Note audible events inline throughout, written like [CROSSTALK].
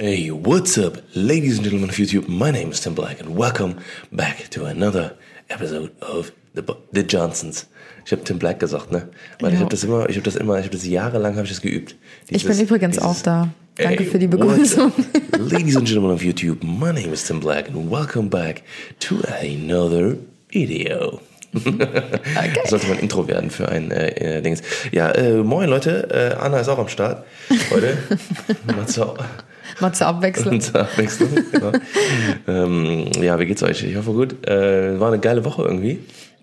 Hey, what's up, ladies and gentlemen of YouTube? My name is Tim Black and welcome back to another episode of The, the Johnsons. Ich habe Tim Black gesagt, ne? Weil Ja. ich habe das immer, ich habe das immer, ich habe das jahrelang habe ich das geübt. Ich bin Dieses- übrigens dieses- auch da. Danke Hey, für die Begrüßung. Ladies and gentlemen of YouTube, my name is Tim Black and welcome back to another video. Das [LAUGHS] sollte mein Intro werden für ein äh, äh, Dings. Ja, äh, moin Leute, äh, Anna ist auch am Start heute. [LAUGHS] Mal zur, Abwechslung. [LAUGHS] zur Abwechslung. Genau. [LAUGHS] ähm, ja, wie geht's euch? Ich hoffe gut. Äh, war eine geile Woche irgendwie.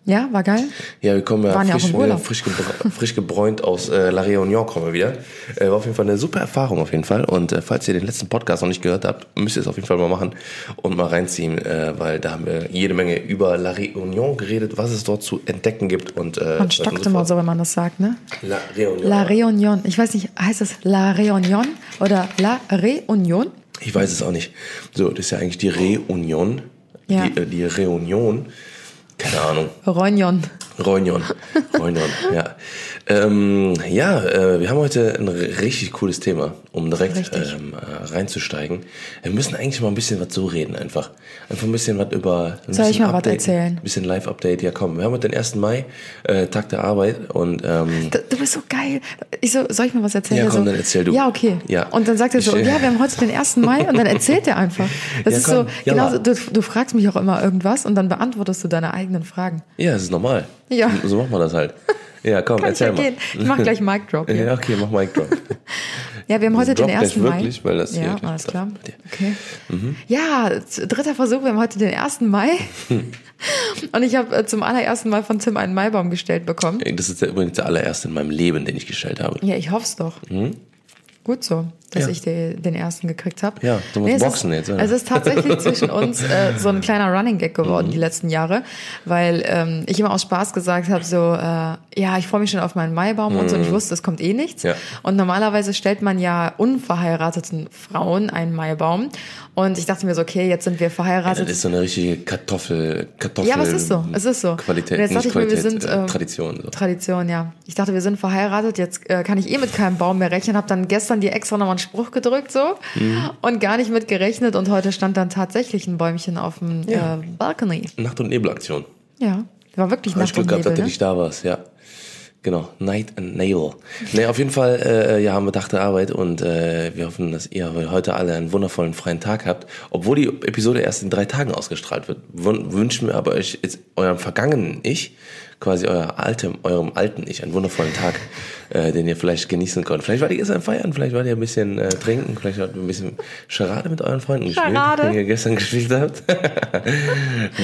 Ja, war geil. Ja, wir kommen ja Waren ja auch frisch, Urlaub. frisch, [LAUGHS] frisch gebräunt aus äh, La Réunion kommen wir wieder. Äh, war auf jeden Fall eine super Erfahrung auf jeden Fall. Und äh, falls ihr den letzten Podcast noch nicht gehört habt, müsst ihr es auf jeden Fall mal machen und mal reinziehen, äh, weil da haben wir jede Menge über La Réunion geredet, was es dort zu entdecken gibt. Und, äh, Man stockt immer so, wenn man das sagt, ne? La Réunion. La Réunion. Ich weiß nicht, heißt es La Réunion oder La Réunion? Ich weiß es auch nicht. So, das ist ja eigentlich die Reunion. Ja. Die, äh, die Reunion. Keine Ahnung. Reunion. Reunion. Reunion, ja. [LAUGHS] Ähm, ja, äh, wir haben heute ein richtig cooles Thema, um direkt ähm, äh, reinzusteigen. Wir müssen eigentlich mal ein bisschen was so reden, einfach. Einfach ein bisschen was über. Ein Soll ich bisschen mal was erzählen? Ein bisschen Live-Update, ja komm. Wir haben heute den 1. Mai, äh, Tag der Arbeit und ähm, Du, du bist so geil. Ich so, soll ich mal was erzählen? Ja, komm, so, dann erzähl du. Ja, okay. Ja. Und dann sagt er so, Ich- ja, wir haben heute den 1. Mai und dann erzählt er einfach. [LAUGHS] Das Ja, ist komm, so, genau, du, du fragst mich auch immer irgendwas und dann beantwortest du deine eigenen Fragen. ja, es ist normal. Ja. So macht man das halt. Ja, komm, Kann ich erzähl ja mal. gehen. Ich mach gleich Mic Drop [LAUGHS] hier. Ja, okay, mach Mic Drop. [LAUGHS] Ja, wir haben heute Drop den 1. Mai. wirklich, weil das ja, alles klar. Okay. Mhm. Ja, dritter Versuch, wir haben heute den 1. Mai. [LAUGHS] Und ich habe äh, zum allerersten Mal von Tim einen Maibaum gestellt bekommen. Das ist der, übrigens der allererste in meinem Leben, den ich gestellt habe. Ja, ich hoff's doch. Gut so, dass Mhm. Ja. ich den, den ersten gekriegt habe. Ja, du musst es boxen ist, jetzt, ja. Es ist tatsächlich [LAUGHS] zwischen uns äh, so ein kleiner Running Gag Mhm. geworden die letzten Jahre, weil ähm, ich immer aus Spaß gesagt habe, so, äh, ja, ich freue mich schon auf meinen Maibaum und so, und ich wusste, es kommt eh nichts. Mhm. Ja. Und normalerweise stellt man ja unverheirateten Frauen einen Maibaum. Und ich dachte mir so, okay, jetzt sind wir Das verheiratet. ist so eine richtige Kartoffel, Kartoffel. Ja, aber es ist so, es ist so. Qualität, Und jetzt dachte nicht ich mir, wir Qualität, sind, äh, ähm, Tradition. So. Tradition, ja. Ich dachte, wir sind verheiratet, jetzt äh, kann ich eh mit keinem Baum mehr rechnen. Habe dann gestern dir extra nochmal einen Spruch gedrückt so Mhm. und gar nicht mit gerechnet. Und heute stand dann tatsächlich ein Bäumchen auf dem Ja. äh, Balcony. Nacht- und Nebelaktion. Ja, war wirklich ich Nacht Glück und gehabt, dass Nebel, du ne? nicht da warst, ja. Genau, Night and Nail. Nee, auf jeden Fall, äh, ja, haben wir der Arbeit und äh, wir hoffen, dass ihr heute alle einen wundervollen freien Tag habt. Obwohl die Episode erst in drei Tagen ausgestrahlt wird, wün- wünschen wir aber euch jetzt eurem vergangenen Ich, quasi euer altem, eurem alten Ich, einen wundervollen Tag, äh, den ihr vielleicht genießen könnt. Vielleicht wart ihr gestern feiern, vielleicht wart ihr ein bisschen äh, trinken, vielleicht wart ihr ein bisschen Charade mit euren Freunden Charade. gespielt, den ihr gestern gespielt habt. [LAUGHS]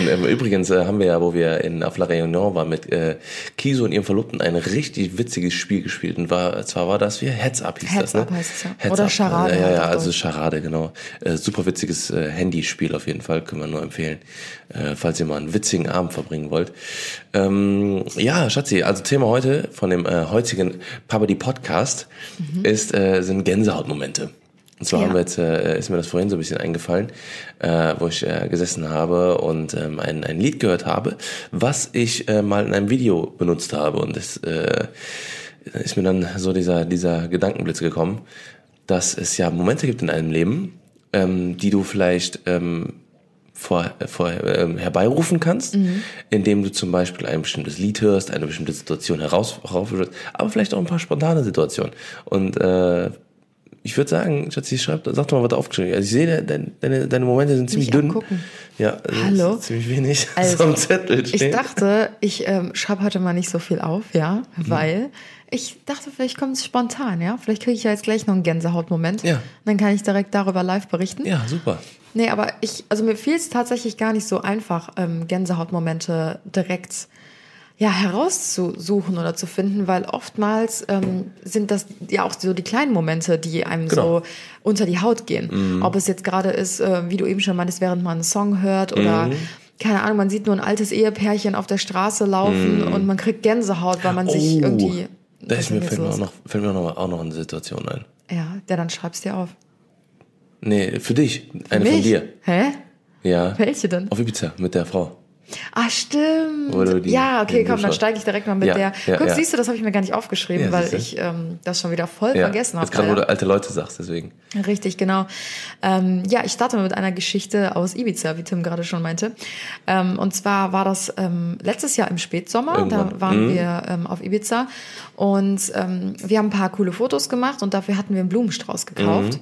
Ähm, Übrigens äh, haben wir ja, wo wir in auf La Réunion waren mit äh, Kiso und ihrem Verlobten ein richtig witziges Spiel gespielt und war zwar war das wie Heads Up hieß Heads das, ne? Up heißt es ja. Heads Oder Up. Charade Ja, ja, also. Charade, genau. Äh, super witziges äh, Handyspiel auf jeden Fall, können wir nur empfehlen, äh, falls ihr mal einen witzigen Abend verbringen wollt. Ähm, ja, Schatzi, also Thema heute von dem äh, heutigen Pabadi Podcast ist äh, sind Gänsehautmomente. Und zwar Ja. haben wir jetzt, äh, ist mir das vorhin so ein bisschen eingefallen, äh, wo ich äh, gesessen habe und ähm, ein, ein Lied gehört habe, was ich äh, mal in einem Video benutzt habe. Und es äh, ist mir dann so dieser, dieser Gedankenblitz gekommen, dass es ja Momente gibt in einem Leben, ähm, die du vielleicht ähm, vor, vor, ähm, herbeirufen kannst, indem du zum Beispiel ein bestimmtes Lied hörst, eine bestimmte Situation heraus, heraufführst, aber vielleicht auch ein paar spontane Situationen. Und äh, ich würde sagen, Schatzi, schreib, sag doch mal, was du aufgeschrieben hast. Also ich sehe, deine, deine, deine Momente sind ziemlich dünn. abgucken. Ja, also Hallo? ist ziemlich wenig. [LAUGHS] Also, so am Zettel Ich stehen. dachte, ich ähm, schreibe heute mal nicht so viel auf, ja, Mhm. Ich dachte, vielleicht kommt es spontan, ja. Vielleicht kriege ich ja jetzt gleich noch einen Gänsehautmoment. Ja. Dann kann ich direkt darüber live berichten. ja, super. Nee, aber ich, also mir fiel es tatsächlich gar nicht so einfach, ähm, Gänsehautmomente direkt ja, herauszusuchen oder zu finden, weil oftmals ähm, sind das ja auch so die kleinen Momente, die einem Genau. so unter die Haut gehen. Ob es jetzt gerade ist, äh, wie du eben schon meintest, während man einen Song hört oder keine Ahnung, man sieht nur ein altes Ehepärchen auf der Straße laufen und man kriegt Gänsehaut, weil man sich Oh, irgendwie. Da ist mir, fällt mir, auch noch, fällt mir auch noch, auch noch eine Situation ein. Ja, der dann schreibst dir auf. Nee, für dich. Eine von Mich? dir. Hä? Ja. Welche denn? Auf Ibiza mit der Frau. Ah, stimmt. Die- ja, okay, komm, dann steige ich direkt mal mit Ja, der. ja, Guck, ja. siehst du, das habe ich mir gar nicht aufgeschrieben, weil ich ähm, das schon wieder voll vergessen habe. Jetzt gerade, wo du alte Leute sagst, deswegen. Richtig, genau. Ähm, ja, ich starte mal mit einer Geschichte aus Ibiza, wie Tim gerade schon meinte. Ähm, und zwar war das ähm, letztes Jahr im Spätsommer. Irgendwann. Da waren wir ähm, auf Ibiza und ähm, wir haben ein paar coole Fotos gemacht und dafür hatten wir einen Blumenstrauß gekauft.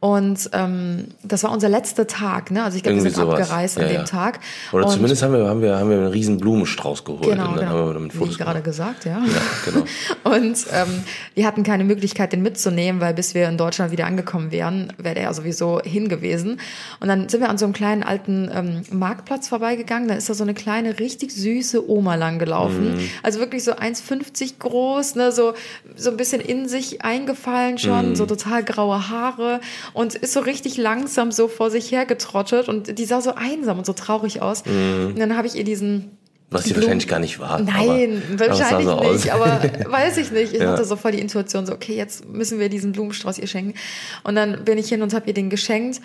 Und ähm, das war unser letzter Tag, ne? Also ich glaube, wir sind sowas. abgereist an Ja, dem ja. Tag. Oder und zumindest haben wir, haben, wir, haben wir einen riesen Blumenstrauß geholt. Genau, und dann genau. haben wir damit Wie Fotos ich gerade gesagt, ja. Ja, genau. [LAUGHS] Und ähm, wir hatten keine Möglichkeit, den mitzunehmen, weil bis wir in Deutschland wieder angekommen wären, wäre der ja sowieso hingewiesen. Und dann sind wir an so einem kleinen alten ähm, Marktplatz vorbeigegangen. Da ist da so eine kleine, richtig süße Oma lang gelaufen. Mhm. Also wirklich so 1,50 groß, ne, so, so ein bisschen in sich eingefallen schon, Mhm. so total graue Haare und ist so richtig langsam so vor sich her getrottet und die sah so einsam und so traurig aus. Und dann habe ich ihr diesen Was sie wahrscheinlich gar nicht war. Nein, aber, aber wahrscheinlich so aus. nicht, aber [LAUGHS] weiß ich nicht. Ich Ja. hatte so voll die Intuition, so, okay, jetzt müssen wir diesen Blumenstrauß ihr schenken. Und dann bin ich hin und habe ihr den geschenkt.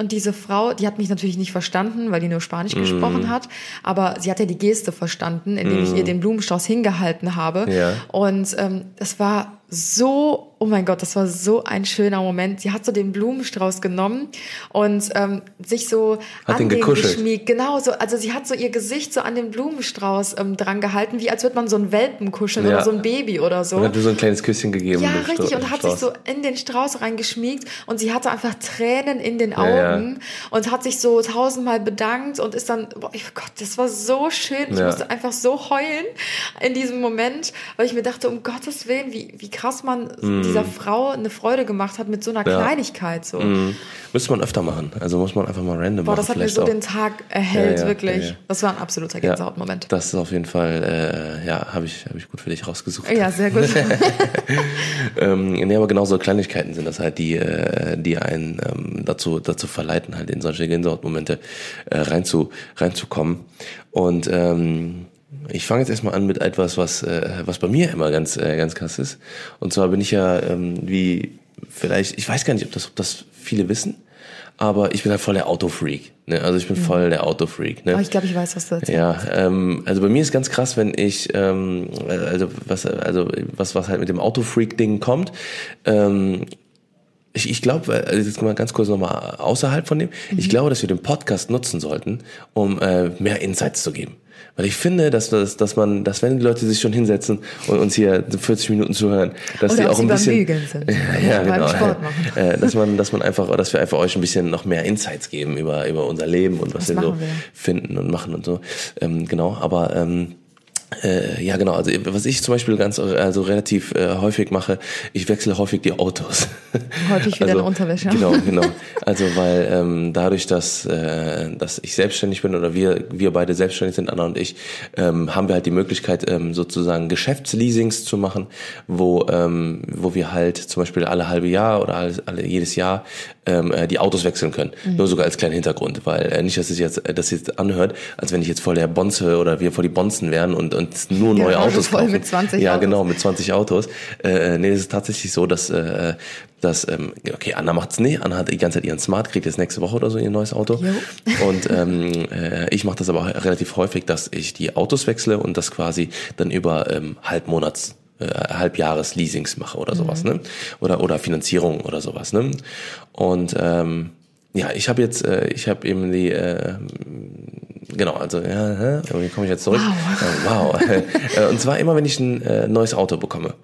Und diese Frau, die hat mich natürlich nicht verstanden, weil die nur Spanisch Mhm. gesprochen hat. Aber sie hat ja die Geste verstanden, indem ich ihr den Blumenstrauß hingehalten habe. Mhm. Ja. Und ähm, es war so, oh mein Gott, das war so ein schöner Moment. Sie hat so den Blumenstrauß genommen und ähm, sich so Hat an den den geschmiegt. Genau, so, also sie hat so ihr Gesicht so an den Blumenstrauß ähm, dran gehalten, wie als würde man so einen Welpen kuscheln Ja. oder so ein Baby oder so. Und hat mir so ein kleines Küsschen gegeben. Ja, richtig. Und hat sich so in den Strauß reingeschmiegt und sie hatte einfach Tränen in den Ja, ja. Augen und hat sich so tausendmal bedankt und ist dann, boah, oh Gott, das war so schön. Ich Ja. musste einfach so heulen in diesem Moment, weil ich mir dachte, um Gottes Willen, wie, wie krass man dieser Frau eine Freude gemacht hat mit so einer. Ja. Kleinigkeit. So. Mhm. Müsste man öfter machen. Also muss man einfach mal random Boah, machen. das hat mir so auch. den Tag erhellt, Ja, ja, wirklich. Das war ein absoluter Gänsehautmoment. Das ist auf jeden Fall, äh, ja, habe ich, hab ich gut für dich rausgesucht. Ja, sehr gut. [LAUGHS] Ähm, nee, aber genau so Kleinigkeiten sind das halt, die, äh, die einen ähm, dazu, dazu verleiten, halt in solche Gänsehautmomente äh, reinzu, reinzukommen. Und ähm, ich fange jetzt erstmal an mit etwas, was, äh, was bei mir immer ganz, äh, ganz krass ist. Und zwar bin ich ja, ähm, wie vielleicht, ich weiß gar nicht, ob das, ob das viele wissen, aber ich bin halt voll der Autofreak. Ne? Also ich bin voll der Autofreak. Ne? Aber ich glaube, ich weiß, was du erzählst. Ja, ähm, also bei mir ist ganz krass, wenn ich, ähm, also was, also was, was halt mit dem Autofreak-Ding kommt. Ähm, ich, ich glaube, also jetzt mal ganz kurz nochmal außerhalb von dem. Ich glaube, dass wir den Podcast nutzen sollten, um äh, mehr Insights zu geben. Weil ich finde, dass, dass, dass man, dass wenn die Leute sich schon hinsetzen und uns hier 40 Minuten zuhören, dass Oder die auch ein bisschen, sind. [LAUGHS] ja, genau, äh, dass man, dass man einfach, dass wir einfach euch ein bisschen noch mehr Insights geben über über unser Leben und was Das wir so wir. finden und machen und so. Ähm, genau, aber ähm, äh, ja, genau. Also was ich zum Beispiel ganz also relativ äh, häufig mache, ich wechsle häufig die Autos. [LAUGHS] Häufig wieder also, eine Unterwäsche. Genau, [LAUGHS] genau. Also weil ähm, dadurch, dass äh, dass ich selbstständig bin oder wir wir beide selbstständig sind, Anna und ich, ähm, haben wir halt die Möglichkeit ähm, sozusagen Geschäftsleasings zu machen, wo ähm, wo wir halt zum Beispiel alle halbe Jahr oder alle, alle jedes Jahr ähm, äh, die Autos wechseln können. Mhm. Nur sogar als kleinen Hintergrund, weil äh, nicht, dass es jetzt äh, das jetzt anhört, als wenn ich jetzt voll der Bonze oder wir voll die Bonzen wären und und nur neue Garage Autos voll kaufen. mit 20 ja, Autos. genau, mit 20 Autos. Äh, nee, es ist tatsächlich so, dass äh, dass ähm, okay, Anna macht's nicht. Anna hat die ganze Zeit ihren Smart, kriegt jetzt nächste Woche oder so ihr neues Auto. Jo. [LAUGHS] Und ähm, äh, ich mache das aber relativ häufig, dass ich die Autos wechsle und das quasi dann über ähm, Halbmonats äh, Halbjahres-Leasings mache oder sowas, ne? Oder oder Finanzierung oder sowas, ne? Und ähm, ja, ich habe jetzt, äh, ich habe eben die, äh, genau, also ja, hä? wie komme ich jetzt zurück? Wow. Äh, wow. Äh, und zwar immer, wenn ich ein äh, neues Auto bekomme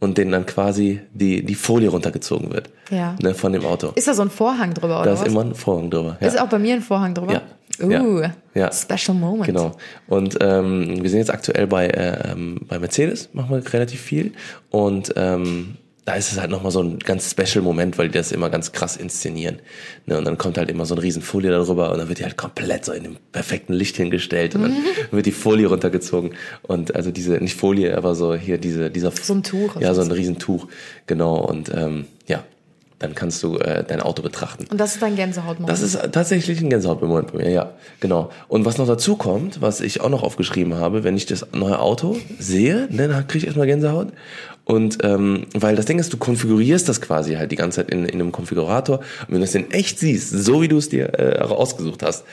und denen dann quasi die die Folie runtergezogen wird, Ja. ne, von dem Auto. Ist da so ein Vorhang drüber oder Da ist was? immer ein Vorhang drüber. Ja. Ist auch bei mir ein Vorhang drüber? Ja. Uh, Ja. Special moment. Genau. Und ähm, wir sind jetzt aktuell bei, ähm, bei Mercedes, machen wir relativ viel. Und ähm, da ist es halt nochmal so ein ganz special Moment, weil die das immer ganz krass inszenieren. Ne? Und dann kommt halt immer so eine riesen Folie darüber und dann wird die halt komplett so in dem perfekten Licht hingestellt und dann [LAUGHS] wird die Folie runtergezogen. Und also diese, nicht Folie, aber so hier diese, dieser So ein Tuch. Ja, so ein Riesentuch. Genau. Und ähm, ja, dann kannst du äh, dein Auto betrachten. Und das ist dein Gänsehautmoment. Das ist tatsächlich ein Gänsehautmoment bei mir, ja, genau. Und was noch dazu kommt, was ich auch noch aufgeschrieben habe, wenn ich das neue Auto sehe, ne, dann kriege ich erstmal Gänsehaut. Und ähm, weil das Ding ist, du konfigurierst das quasi halt die ganze Zeit in, in einem Konfigurator. Und wenn du es in echt siehst, so wie du es dir äh, ausgesucht hast,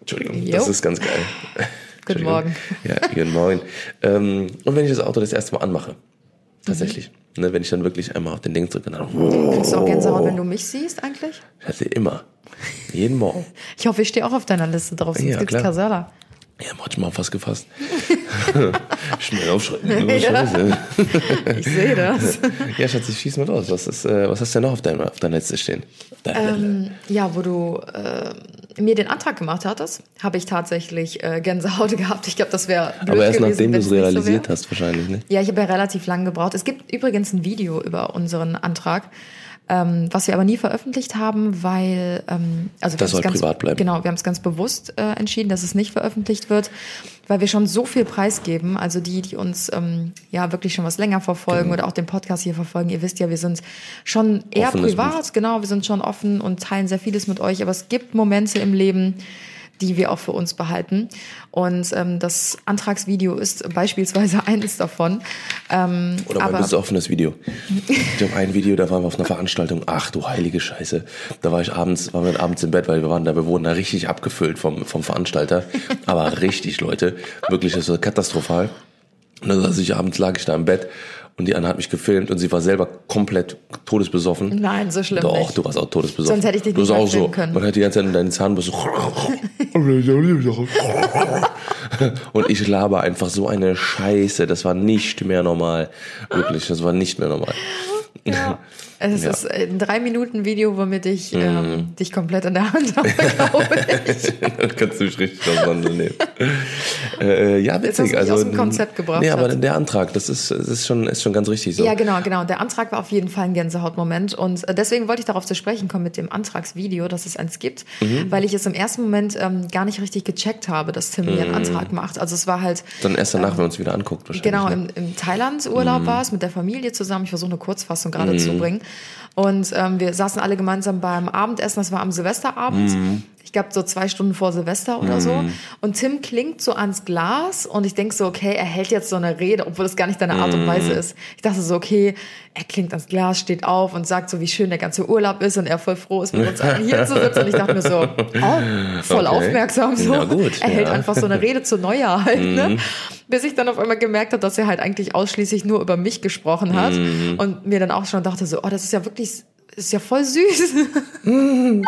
Entschuldigung, Jo. das ist ganz geil. [LAUGHS] Guten. Morgen. Ja, guten Morgen. Ähm, und wenn ich das Auto das erste Mal anmache, tatsächlich, ne, wenn ich dann wirklich einmal auf den Ding drücke, dann, Kriegst du auch Gänsehaut, wenn du mich siehst eigentlich? ich hatte immer, jeden Morgen. [LAUGHS] Ich hoffe, ich stehe auch auf deiner Liste drauf, sonst Ja, gibt's. Kasala. Ja, manchmal fast gefasst. [LAUGHS] Schnell aufschreiben. Ja. Scheiße. Ich sehe das. Ja, Schatz, ich schieß mal los. Was, ist, äh, was hast du denn noch auf deiner, auf deiner Liste stehen? Auf Ähm, ja, wo du äh, mir den Antrag gemacht hattest, habe ich tatsächlich äh, Gänsehaut [LAUGHS] gehabt. Ich glaube, das wäre Aber erst gewesen, nachdem du es so realisiert wär. hast, wahrscheinlich, ne? Ja, ich habe ja relativ lange gebraucht. Es gibt übrigens ein Video über unseren Antrag, ähm, was wir aber nie veröffentlicht haben, weil ähm, also wir Das soll ganz, privat bleiben. Genau, wir haben es ganz bewusst äh, entschieden, dass es nicht veröffentlicht wird, weil wir schon so viel preisgeben. Also die, die uns ähm, ja wirklich schon was länger verfolgen Genau. oder auch den Podcast hier verfolgen, ihr wisst ja, wir sind schon eher Offenes privat, genau, wir sind schon offen und teilen sehr vieles mit euch, aber es gibt Momente im Leben, die wir auch für uns behalten. Und ähm, das Antragsvideo ist beispielsweise [LAUGHS] eines davon. Ähm, Oder mein aber bist offenes Video. Ich habe ein Video, da waren wir auf einer Veranstaltung. Ach du heilige Scheiße. Da war ich abends, waren wir abends im Bett, weil wir waren da, wir wurden da richtig abgefüllt vom, vom Veranstalter. Aber richtig, Leute. Wirklich, das war katastrophal. Und dann saß ich abends, lag ich da im Bett und die Anna hat mich gefilmt und sie war selber komplett todesbesoffen. Nein, so schlimm Doch, nicht. du warst auch todesbesoffen. Sonst hätte ich dich du nicht auch so. können. Man hat die ganze Zeit in deinen Zahnbürsten. [LAUGHS] Und ich laber einfach so eine Scheiße. Das war nicht mehr normal. Wirklich, das war nicht mehr normal. Ja. [LAUGHS] Es Ja. ist ein drei Minuten Video, womit ich Mhm. ähm, dich komplett in der Hand habe, [LAUGHS] glaube ich. Dann kannst du mich richtig auseinandernehmen. äh, ja, Jetzt hast du witzig. Also, aus dem Konzept gebracht, Nee, aber der Antrag, das ist, das ist schon, ist schon ganz richtig so. Ja, genau, genau. Der Antrag war auf jeden Fall ein Gänsehautmoment. Und äh, deswegen wollte ich darauf zu sprechen kommen mit dem Antragsvideo, dass es eins gibt, Mhm. weil ich es im ersten Moment ähm, gar nicht richtig gecheckt habe, dass Tim Mhm. mir einen Antrag macht. Also es war halt. Dann erst danach, wenn man uns wieder anguckt, wahrscheinlich. Genau, ne? im, im Thailand-Urlaub war es mit der Familie zusammen. Ich versuche eine Kurzfassung gerade zu bringen. Und ähm, wir saßen alle gemeinsam beim Abendessen, das war am Silvesterabend. Ich glaube, so zwei Stunden vor Silvester oder so. Und Tim klingt so ans Glas und ich denke so, okay, er hält jetzt so eine Rede, obwohl das gar nicht deine Art und Weise ist. Ich dachte so, okay, er klingt ans Glas, steht auf und sagt so, wie schön der ganze Urlaub ist und er voll froh ist, mit uns allen hier zu sitzen. Und ich dachte mir so, oh, voll Okay. aufmerksam so. Na gut, er hält ja. einfach so eine Rede zu Neujahr halt, ne? Bis ich dann auf einmal gemerkt habe, dass er halt eigentlich ausschließlich nur über mich gesprochen hat und mir dann auch schon dachte so, oh, das ist ja wirklich ist ja voll süß. und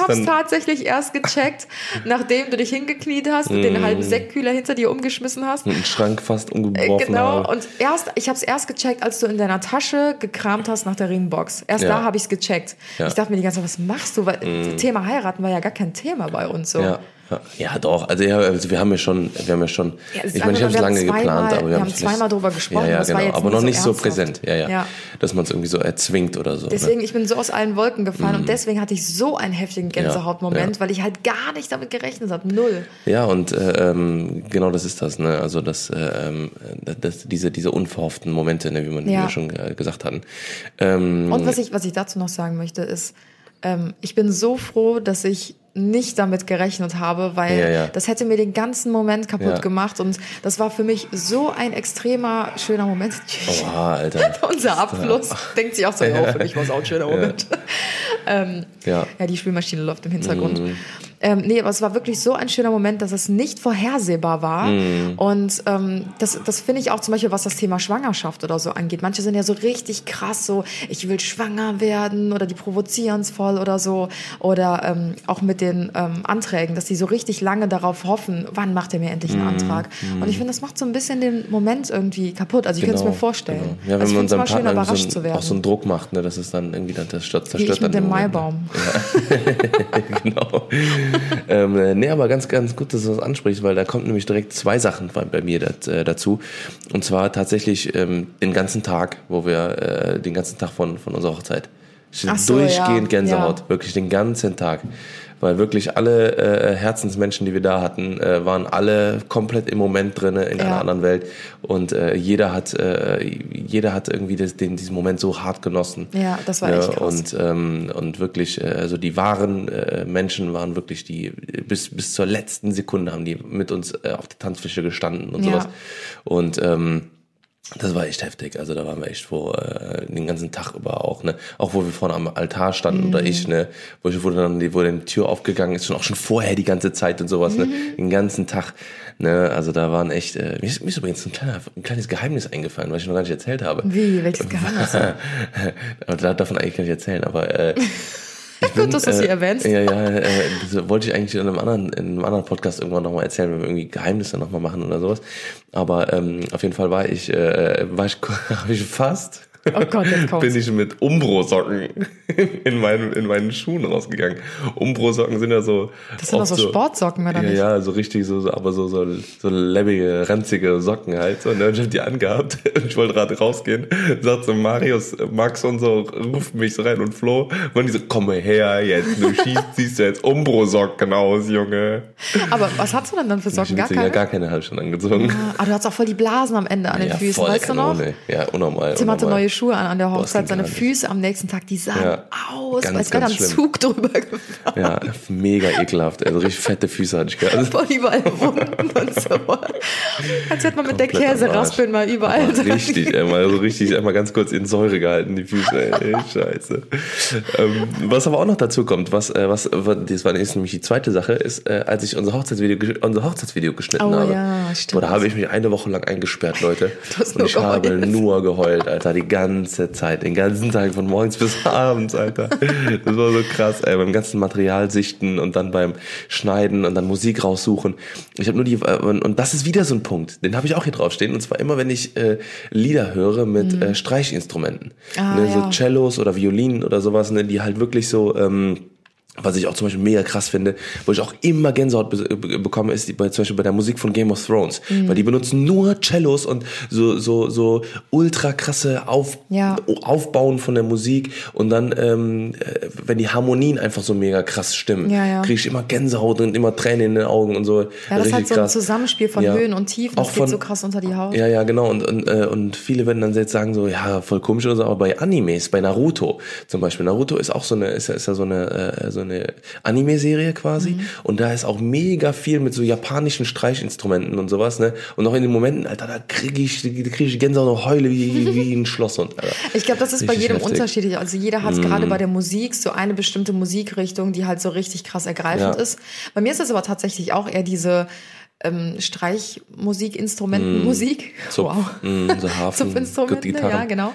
hab's tatsächlich erst gecheckt, nachdem du dich hingekniet hast und den halben Sektkühler hinter dir umgeschmissen hast. Und einen Schrank fast umgeworfen Genau, habe. und erst, ich habe es erst gecheckt, als du in deiner Tasche gekramt hast nach der Ringbox. Erst Ja. da habe ich es gecheckt. Ja. Ich dachte mir die ganze Zeit, was machst du? Weil das Thema heiraten war ja gar kein Thema bei uns so. Ja, ja, doch. Also, ja, also wir haben ja schon, wir haben ja schon. Ja, ich meine, ich habe es lange zweimal- geplant, aber wir, wir haben zweimal drüber gesprochen, Ja, ja, genau. aber noch so nicht so ernsthaft. präsent. Ja, ja, Ja. Dass man es irgendwie so erzwingt oder so. Deswegen, ne? ich bin so aus allen Wolken gefallen und deswegen hatte ich so einen heftigen Gänsehautmoment, weil ich halt gar nicht damit gerechnet habe. Null. Ja, und äh, ähm, genau das ist das, ne? Also das, äh, ähm, das, diese, diese unverhofften Momente, ne, wie man wie wir schon äh, gesagt hatten. Ähm, Und was ich, was ich dazu noch sagen möchte, ist, ähm, ich bin so froh, dass ich nicht damit gerechnet habe, weil Ja, ja. das hätte mir den ganzen Moment kaputt Ja. gemacht und das war für mich so ein extremer schöner Moment. Oha, Alter. [LAUGHS] Unser Abfluss denkt sich auch so, oh, für mich war es auch ein schöner Moment. [LAUGHS] ähm, Ja. ja, die Spülmaschine läuft im Hintergrund. Mhm. Ähm, nee, aber es war wirklich so ein schöner Moment, dass es nicht vorhersehbar war. Mhm. Und ähm, das, das finde ich auch zum Beispiel, was das Thema Schwangerschaft oder so angeht. Manche sind ja so richtig krass, so ich will schwanger werden oder die provozieren es voll oder so. Oder ähm, auch mit den ähm, Anträgen, dass die so richtig lange darauf hoffen, wann macht er mir endlich Mhm. einen Antrag. Und ich finde, das macht so ein bisschen den Moment irgendwie kaputt. Also ich könnte es mir vorstellen. Genau. Ja, also wenn ich man es unserem schön, Partner überrascht so zu ein, werden. auch so einen Druck macht, ne, das ist dann irgendwie dann das stört, Wie zerstört ich mit dem ne? Maibaum. [LAUGHS] genau. [LAUGHS] ähm, äh, nee, aber ganz, ganz gut, dass du das ansprichst, weil da kommt nämlich direkt zwei Sachen bei, bei mir dat, äh, dazu. Und zwar tatsächlich ähm, den ganzen Tag, wo wir äh, den ganzen Tag von, von unserer Hochzeit. So, Durchgehend ja, Gänsehaut, ja. wirklich den ganzen Tag. Weil wirklich alle äh, Herzensmenschen, die wir da hatten, äh, waren alle komplett im Moment drinne in einer Ja. anderen Welt. Und äh, jeder hat, äh, jeder hat irgendwie das, den, diesen Moment so hart genossen. Ja, das war Ja, echt krass. Und, ähm, und wirklich, äh, also die wahren äh, Menschen waren wirklich die, bis, bis zur letzten Sekunde haben die mit uns äh, auf der Tanzfläche gestanden und Ja. sowas. Und ähm, Das war echt heftig. Also da waren wir echt vor äh, den ganzen Tag über auch, ne? Auch wo wir vorne am Altar standen oder ich, ne? Wo ich wo dann die, wo die Tür aufgegangen ist, schon auch schon vorher die ganze Zeit und sowas, ne? Den ganzen Tag. Ne? Also da waren echt. Äh, mir, ist, mir ist übrigens ein, kleiner, ein kleines Geheimnis eingefallen, was ich noch gar nicht erzählt habe. Wie? Welches Geheimnis? [LAUGHS] Davon eigentlich kann ich erzählen, aber äh, [LAUGHS] Gut, dass du sie äh, erwähnst. Ja, ja, äh, das wollte ich eigentlich in einem anderen, in einem anderen Podcast irgendwann nochmal erzählen, wenn wir irgendwie Geheimnisse nochmal machen oder sowas. Aber ähm, auf jeden Fall war ich, äh, war ich, [LAUGHS] habe ich fast. Oh Gott, jetzt [LAUGHS] kommt's. bin ich mit Umbro-Socken in meinen, in meinen Schuhen rausgegangen. Umbro-Socken sind ja so. Das sind doch oft so Sportsocken, oder ja, nicht? Ja, so richtig so, so aber so, so, so lebbige, ranzige Socken halt. So, und dann hab ich die angehabt. [LAUGHS] Und ich wollte gerade rausgehen. Sagt so Marius, Max und so, ruft mich so rein und Flo. Und die so, komm her jetzt. Du schießt, siehst [LAUGHS] du jetzt Umbro-Socken aus, Junge. Aber was hast du denn dann für Socken? Gar Ich ja keine? gar keine habe ich schon angezogen. Ah, Aber du hast auch voll die Blasen am Ende an den ja, Füßen, voll weißt du noch? Ja, unnormal. Tim hatte neue Schuhe an an der Hochzeit, seine. Füße am nächsten Tag, die sahen Ja, aus, ganz, als wäre da ein. Zug drüber gefahren. Ja, mega ekelhaft. Also richtig fette Füße hatte ich gehabt. [LAUGHS] Voll überall Wunden und so. Als hätte man mit der Komplett am Arsch. Käseraspeln mal überall Aber dran richtig, einmal so richtig, einmal ganz kurz in Säure gehalten, die Füße, ey, scheiße. Ähm, was aber auch noch dazu kommt, was, äh, was, das war jetzt nämlich die zweite Sache, ist, äh, als ich unser Hochzeitsvideo, unser Hochzeitsvideo geschnitten Oh habe. ja, stimmt. Oder habe ich mich eine Woche lang eingesperrt, Leute. Und ich habe geheult. nur geheult, Alter, die ganze Zeit, den ganzen Tag, von morgens bis [LAUGHS] abends, Alter. Das war so krass, ey, beim ganzen Material sichten und dann beim Schneiden und dann Musik raussuchen. Ich habe nur die, äh, und, das ist wieder so ein Punkt, den habe ich auch hier draufstehen, und zwar immer, wenn ich äh, Lieder höre mit äh, Streichinstrumenten. Mhm. Ah, ne, ja. So Cellos oder Violinen oder sowas, ne, die halt wirklich so, ähm, was ich auch zum Beispiel mega krass finde, wo ich auch immer Gänsehaut be be bekomme, ist die, bei, zum Beispiel bei der Musik von Game of Thrones. Mhm. Weil die benutzen nur Cellos und so, so, so ultra krasse Auf, Ja. Aufbauen von der Musik und dann, ähm, äh, wenn die Harmonien einfach so mega krass stimmen, Ja, ja. kriege ich immer Gänsehaut und immer Tränen in den Augen und so. Ja, das ist Richtig halt so ein krass. Zusammenspiel von. Höhen und Tiefen. Das Auch geht von- so krass unter die Haut. Ja, ja, genau. Und, und, äh, und viele werden dann jetzt sagen so, ja, voll komisch oder so, aber bei Animes, bei Naruto zum Beispiel, Naruto ist auch so eine, ist ja, ist ja so eine, äh, so eine Anime-Serie quasi. Mhm. Und da ist auch mega viel mit so japanischen Streichinstrumenten und sowas, ne? Und auch in den Momenten, Alter, da kriege ich, da kriege ich Gänsehaut und heule wie, wie ein Schlosshund, Alter. Ich glaube, das ist bei Richtig jedem heftig. Mhm. unterschiedlich. Also jeder hat gerade bei der Musik so eine bestimmte Musikrichtung, die halt so richtig krass ergreifend Ja. ist. Bei mir ist es aber tatsächlich auch eher diese ähm, Streichmusik-Instrumentenmusik. Zupf, Wow. mm, so [LAUGHS] Zupfinstrumente, ja, genau.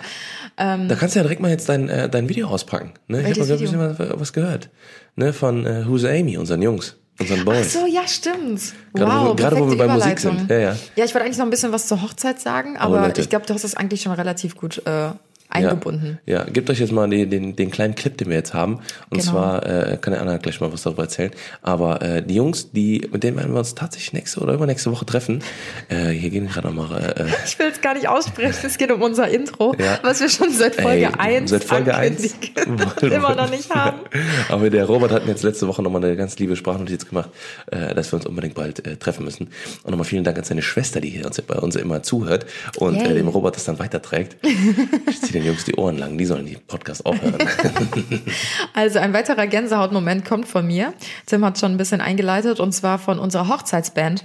Da kannst du ja direkt mal jetzt dein, äh, dein Video auspacken. Ne? Ich habe mal ein bisschen was, was gehört. Ne? Von äh, Who's Amy, unseren Jungs, unseren Ach Boys. so, ja, stimmt. Gerade wo- wow, gerade wo wir bei Musik sind. Ja, ja. ja, ich wollte eigentlich noch ein bisschen was zur Hochzeit sagen, aber Leute. ich glaube, du hast das eigentlich schon relativ gut äh, eingebunden. Ja, ja, gebt euch jetzt mal den, den, den kleinen Clip, den wir jetzt haben. Und Genau. zwar äh, kann der Anna gleich mal was darüber erzählen. Aber äh, die Jungs, die mit denen werden wir uns tatsächlich nächste oder übernächste Woche treffen. Äh, hier gehen gerade nochmal. Äh, [LAUGHS] Ich will es gar nicht aussprechen, es geht um unser Intro, Ja. was wir schon seit Folge Ey, 1 seit Folge 1 und [LAUGHS] [LAUGHS] immer noch nicht haben. Aber der Robert hat mir jetzt letzte Woche nochmal eine ganz liebe Sprachnotiz gemacht, äh, dass wir uns unbedingt bald äh, treffen müssen. Und nochmal vielen Dank an seine Schwester, die hier uns, bei uns immer zuhört und Yay. äh, dem Robert das dann weiterträgt. Den Jungs die Ohren lang, die sollen die Podcast auch hören. [LAUGHS] Also ein weiterer Gänsehautmoment kommt von mir. Tim hat schon ein bisschen eingeleitet und zwar von unserer Hochzeitsband,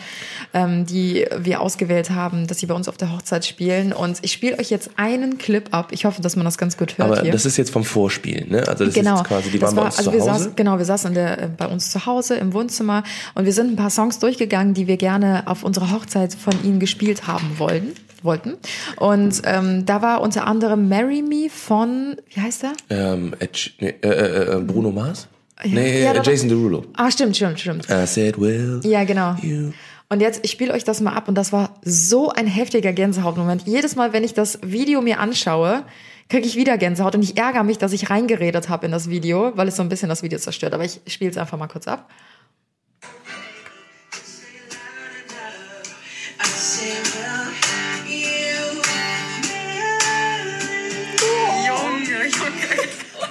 ähm, die wir ausgewählt haben, dass sie bei uns auf der Hochzeit spielen. Und ich spiele euch jetzt einen Clip ab. Ich hoffe, dass man das ganz gut hört Aber hier. das ist jetzt vom Vorspiel, ne? Also das genau. ist quasi, die waren bei war- uns also zu wir Hause. Saßen, genau, wir saßen der, äh, bei uns zu Hause im Wohnzimmer und wir sind ein paar Songs durchgegangen, die wir gerne auf unserer Hochzeit von ihnen gespielt haben wollten. Wollten. Und ähm, da war unter anderem Marry Me von, wie heißt der? Ähm, nee, äh, äh, äh, Bruno Mars? Nee, Ja, äh. Jason Derulo. Ah, stimmt, stimmt, stimmt. I said, well, Ja, genau. you. Und jetzt, ich spiele euch das mal ab und das war so ein heftiger Gänsehautmoment. Jedes Mal, wenn ich das Video mir anschaue, kriege ich wieder Gänsehaut und ich ärgere mich, dass ich reingeredet habe in das Video, weil es so ein bisschen das Video zerstört. Aber ich spiele es einfach mal kurz ab.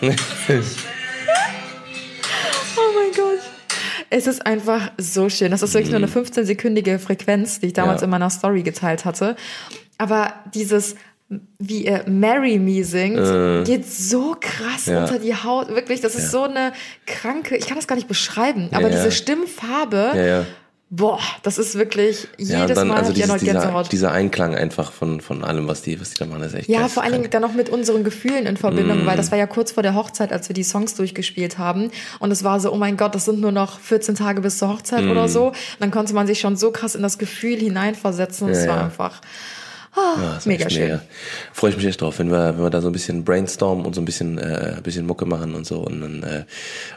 Oh mein Gott. Es ist einfach so schön. Das ist wirklich nur eine 15-sekündige Frequenz, die ich damals Ja. in meiner Story geteilt hatte. Aber dieses, wie er Marry Me singt, geht so krass Ja. unter die Haut. Wirklich, das ist so eine kranke, ich kann das gar nicht beschreiben, aber Ja, ja. diese Stimmfarbe, Ja, ja. Boah, das ist wirklich jedes Ja, dann, Mal also hab ich dieses, erneut dieser, Gänsehaut. dieser Einklang einfach von, von allem, was die, was die da machen, ist echt Ja, vor allen Dingen dann noch mit unseren Gefühlen in Verbindung, Mm. weil das war ja kurz vor der Hochzeit, als wir die Songs durchgespielt haben. Und es war so, oh mein Gott, das sind nur noch 14 Tage bis zur Hochzeit Mm. oder so. Und dann konnte man sich schon so krass in das Gefühl hineinversetzen. Und es Ja, war ja. einfach ah, Ja, mega schön. Freue ich mich echt drauf, wenn wir, wenn wir da so ein bisschen brainstormen und so ein bisschen, äh, ein bisschen Mucke machen und so und dann, äh,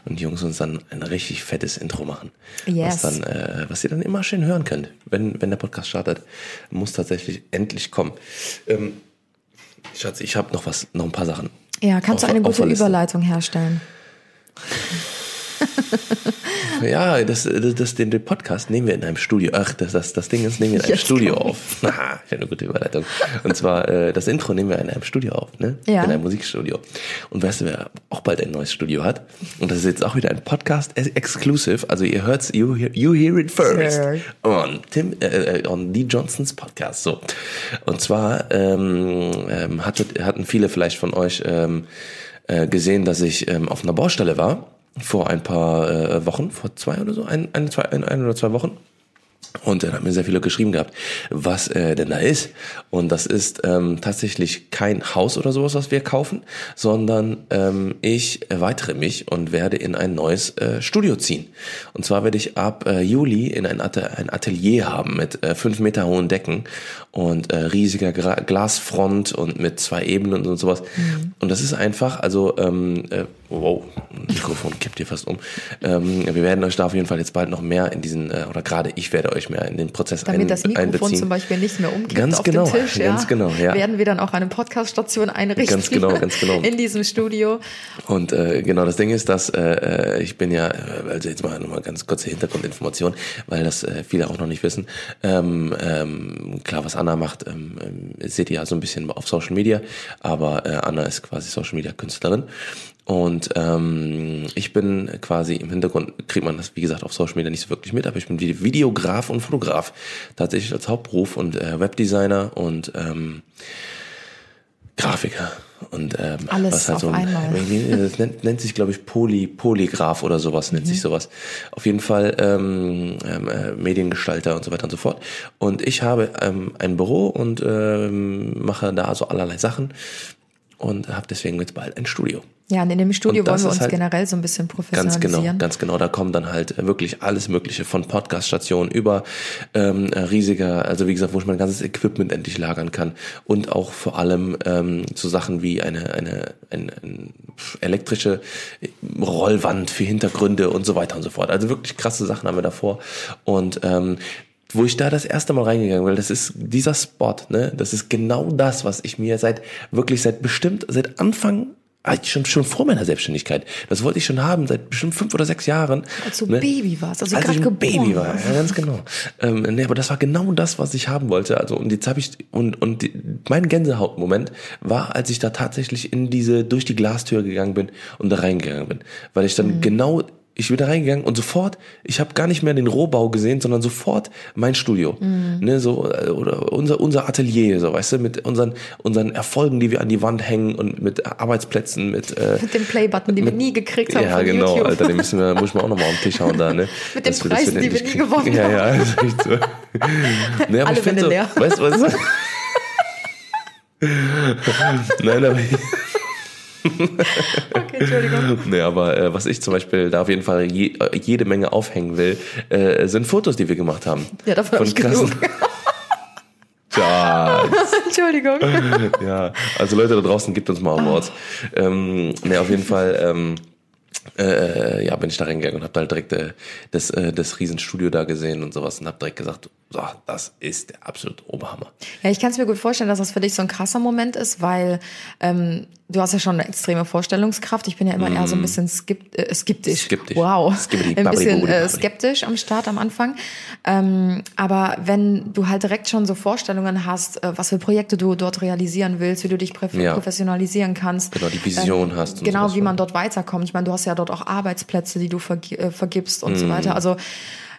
und die Jungs uns dann ein richtig fettes Intro machen. Yes. Was dann, äh, was ihr dann immer schön hören könnt, wenn, wenn der Podcast startet. Muss tatsächlich endlich kommen. Ähm, Schatz, ich habe noch was, noch ein paar Sachen. Ja, kannst Auf- du eine gute. Überleitung herstellen? [LAUGHS] Ja, das, das, das, den, den Podcast nehmen wir in einem Studio. Ach, das, das, das Ding ist, nehmen wir in einem Jetzt Studio auf. [LAUGHS] Haha, ich eine gute Überleitung. Und zwar, äh, das Intro nehmen wir in einem Studio auf, ne? Ja. In einem Musikstudio. Und weißt du, wer auch bald ein neues Studio hat? Und das ist jetzt auch wieder ein Podcast ex- exclusive. Also ihr hört's, you, hear- you hear it first. On Tim, äh, äh, on Lee Johnsons Podcast. So. Und zwar, ähm, ähm, hattet, hatten viele vielleicht von euch, ähm, äh, gesehen, dass ich ähm, auf einer Baustelle war vor ein paar äh, Wochen, vor zwei oder so, ein, ein, zwei, ein, ein oder zwei Wochen. Und dann haben mir sehr viele geschrieben gehabt, was äh, denn da ist. Und das ist ähm, tatsächlich kein Haus oder sowas, was wir kaufen, sondern ähm, ich erweitere mich und werde in ein neues äh, Studio ziehen. Und zwar werde ich ab äh, Juli in ein, At ein Atelier haben mit äh, fünf Meter hohen Decken und äh, riesiger Gra Glasfront und mit zwei Ebenen und sowas. Und das ist einfach, also ähm, äh, wow, Mikrofon kippt hier fast um. Ähm, wir werden euch da auf jeden Fall jetzt bald noch mehr in diesen, äh, oder gerade ich werde euch mehr in den Prozess Damit ein, das Mikrofon einbeziehen. zum Beispiel nicht mehr umkippt Ganz auf genau, dem Tisch, ja, ganz genau, ja. werden wir dann auch eine Podcaststation einrichten. Ganz genau, ganz genau. [LAUGHS] In diesem Studio. Und äh, genau, das Ding ist, dass äh, äh, ich bin ja, äh, also jetzt mal nochmal ganz kurze Hintergrundinformation, weil das äh, viele auch noch nicht wissen. Ähm, ähm, klar, was Anna macht, ähm, ähm, seht ihr ja so ein bisschen auf Social Media, aber äh, Anna ist quasi Social Media Künstlerin. Und ähm, ich bin quasi im Hintergrund, kriegt man das wie gesagt auf Social Media nicht so wirklich mit, aber ich bin Vide- Videograf und Fotograf tatsächlich als Hauptberuf und äh, Webdesigner und ähm, Grafiker und ähm, Alles was halt so ein, einmal. [LAUGHS] das nennt, nennt sich glaube ich Poly Polygraph oder sowas nennt Mhm. sich sowas. Auf jeden Fall ähm, ähm, äh, Mediengestalter und so weiter und so fort. Und ich habe ähm, ein Büro und ähm, mache da so allerlei Sachen und habe deswegen jetzt bald ein Studio. Ja, und in dem Studio wollen wir uns halt generell so ein bisschen Ganz professionalisieren. genau, ganz genau. Da kommen dann halt äh, wirklich alles Mögliche von Podcaststationen über ähm, äh, riesiger, also wie gesagt, wo ich mein ganzes Equipment endlich lagern kann und auch vor allem ähm, so Sachen wie eine eine, eine, eine elektrische Rollwand für Hintergründe und so weiter und so fort. Also wirklich krasse Sachen haben wir davor und ähm, wo ich da das erste Mal reingegangen bin, das ist dieser Spot, ne? Das ist genau das, was ich mir seit wirklich seit bestimmt seit Anfang schon schon vor meiner Selbstständigkeit. Das wollte ich schon haben seit bestimmt fünf oder sechs Jahren. Als du ne? Baby warst, also als ich ein Baby war, ja, ganz genau. Ähm, nee, aber das war genau das, was ich haben wollte. Also und jetzt habe ich und und die, mein Gänsehautmoment war, als ich da tatsächlich in diese durch die Glastür gegangen bin und da reingegangen bin, weil ich dann Mhm. genau ich bin da reingegangen und sofort, ich habe gar nicht mehr den Rohbau gesehen, sondern sofort mein Studio, Mhm. ne, so äh, oder unser unser Atelier, so weißt du, mit unseren unseren Erfolgen, die wir an die Wand hängen und mit Arbeitsplätzen, mit äh, [LAUGHS] Mit dem Playbutton, den wir nie gekriegt haben ja, genau, YouTube. Alter, den müssen wir, [LAUGHS] muss ich mal auch nochmal auf den Tisch hauen da, ne? [LAUGHS] Mit den Preisen, die wir nie gewonnen ja, haben. Ja, das ist echt so. Nee, aber Alle ich finde so, leer. weißt du, du? Nein, aber, [LAUGHS] Okay, Entschuldigung. nee, aber äh, was ich zum Beispiel da auf jeden Fall je, äh, jede Menge aufhängen will, äh, sind Fotos, die wir gemacht haben. Ja, davon hab ich genug. [LAUGHS] Tja, Entschuldigung. [LAUGHS] ja, also Leute da draußen, gibt uns mal Awards. Ähm, ne, auf jeden Fall, ähm, äh, ja, bin ich da reingegangen und habe halt direkt äh, das, äh, das Riesenstudio da gesehen und sowas und habe direkt gesagt, so, das ist der absolute Oberhammer. Ja, ich kann es mir gut vorstellen, dass das für dich so ein krasser Moment ist, weil ähm, du hast ja schon eine extreme Vorstellungskraft. Ich bin ja immer eher so ein bisschen skip äh, skeptisch. Mm. Skeptisch. Wow. Skibbidi, [LAUGHS] ein bisschen äh, skeptisch am Start, am Anfang. Ähm, aber wenn du halt direkt schon so Vorstellungen hast, äh, was für Projekte du dort realisieren willst, wie du dich Ja. professionalisieren kannst. Genau, die Vision hast und Genau, wie man dort weiterkommt. Ich meine, du hast ja dort auch Arbeitsplätze, die du vergi äh, vergibst und Mm. so weiter. Also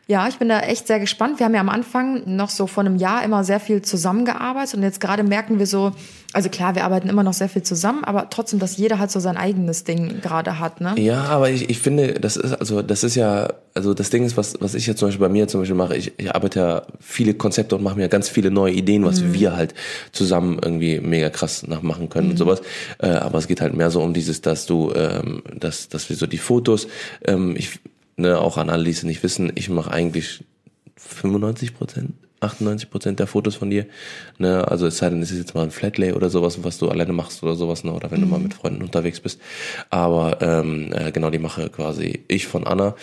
Ja, ich bin da echt sehr gespannt. Wir haben ja am Anfang noch so vor einem Jahr immer sehr viel zusammengearbeitet und jetzt gerade merken wir so, also klar, wir arbeiten immer noch sehr viel zusammen, aber trotzdem, dass jeder halt so sein eigenes Ding gerade hat, ne? Ja, aber ich, ich finde, das ist also das ist ja, also das Ding ist, was, was ich jetzt zum Beispiel bei mir zum Beispiel mache, ich, ich arbeite ja viele Konzepte und mache mir ganz viele neue Ideen, was wir halt zusammen irgendwie mega krass nachmachen können und sowas. Äh, aber es geht halt mehr so um dieses, dass du, ähm, dass, dass wir so die Fotos, ähm, ich, ne, auch an alle, die es nicht wissen, ich mache eigentlich 95 Prozent, 98 Prozent der Fotos von dir. Ne? Also es sei denn, es ist jetzt mal ein Flatlay oder sowas, was du alleine machst oder sowas, ne? oder wenn du mal mit Freunden unterwegs bist. Aber ähm, äh, genau, die mache quasi ich von Anna.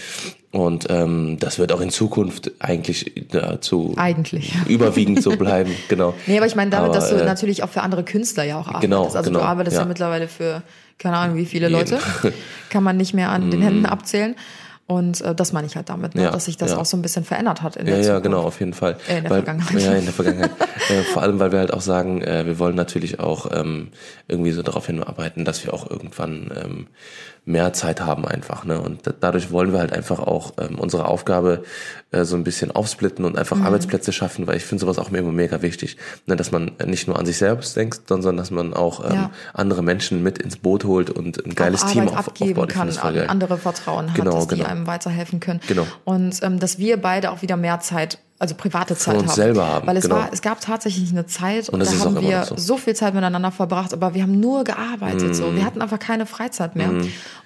Und ähm, das wird auch in Zukunft eigentlich dazu Eigentlich. überwiegend so bleiben, [LAUGHS] genau. Nee, aber ich meine damit, Aber, dass du äh, natürlich auch für andere Künstler ja auch arbeitest. Genau, also genau, du arbeitest ja. ja. mittlerweile für keine Ahnung wie viele. Leute. Kann man nicht mehr an den Händen abzählen. Und äh, das meine ich halt damit, ne? Ja, dass sich das ja. auch so ein bisschen verändert hat in Ja, der ja, Zukunft. genau, auf jeden Fall. Äh, in der weil, Vergangenheit. Ja, in der [LAUGHS] Vergangenheit. äh, vor allem, weil wir halt auch sagen, äh, wir wollen natürlich auch ähm, irgendwie so darauf hinarbeiten, dass wir auch irgendwann ähm, mehr Zeit haben einfach. Ne? Und da, dadurch wollen wir halt einfach auch ähm, unsere Aufgabe äh, so ein bisschen aufsplitten und Mhm. einfach Arbeitsplätze schaffen, weil ich finde sowas auch immer mega wichtig, ne? dass man nicht nur an sich selbst denkt, sondern dass man auch ähm, Ja. andere Menschen mit ins Boot holt und ein geiles Team auf, aufbaut. Ich kann, an andere Vertrauen hat, Genau, dass die genau. Einem weiterhelfen können. Genau. Und ähm, dass wir beide auch wieder mehr Zeit, also private Zeit uns haben. selber haben, Weil es genau. war, es gab tatsächlich eine Zeit und, Und da haben wir so. so. viel Zeit miteinander verbracht, aber wir haben nur gearbeitet. So, Mhm. wir hatten einfach keine Freizeit mehr.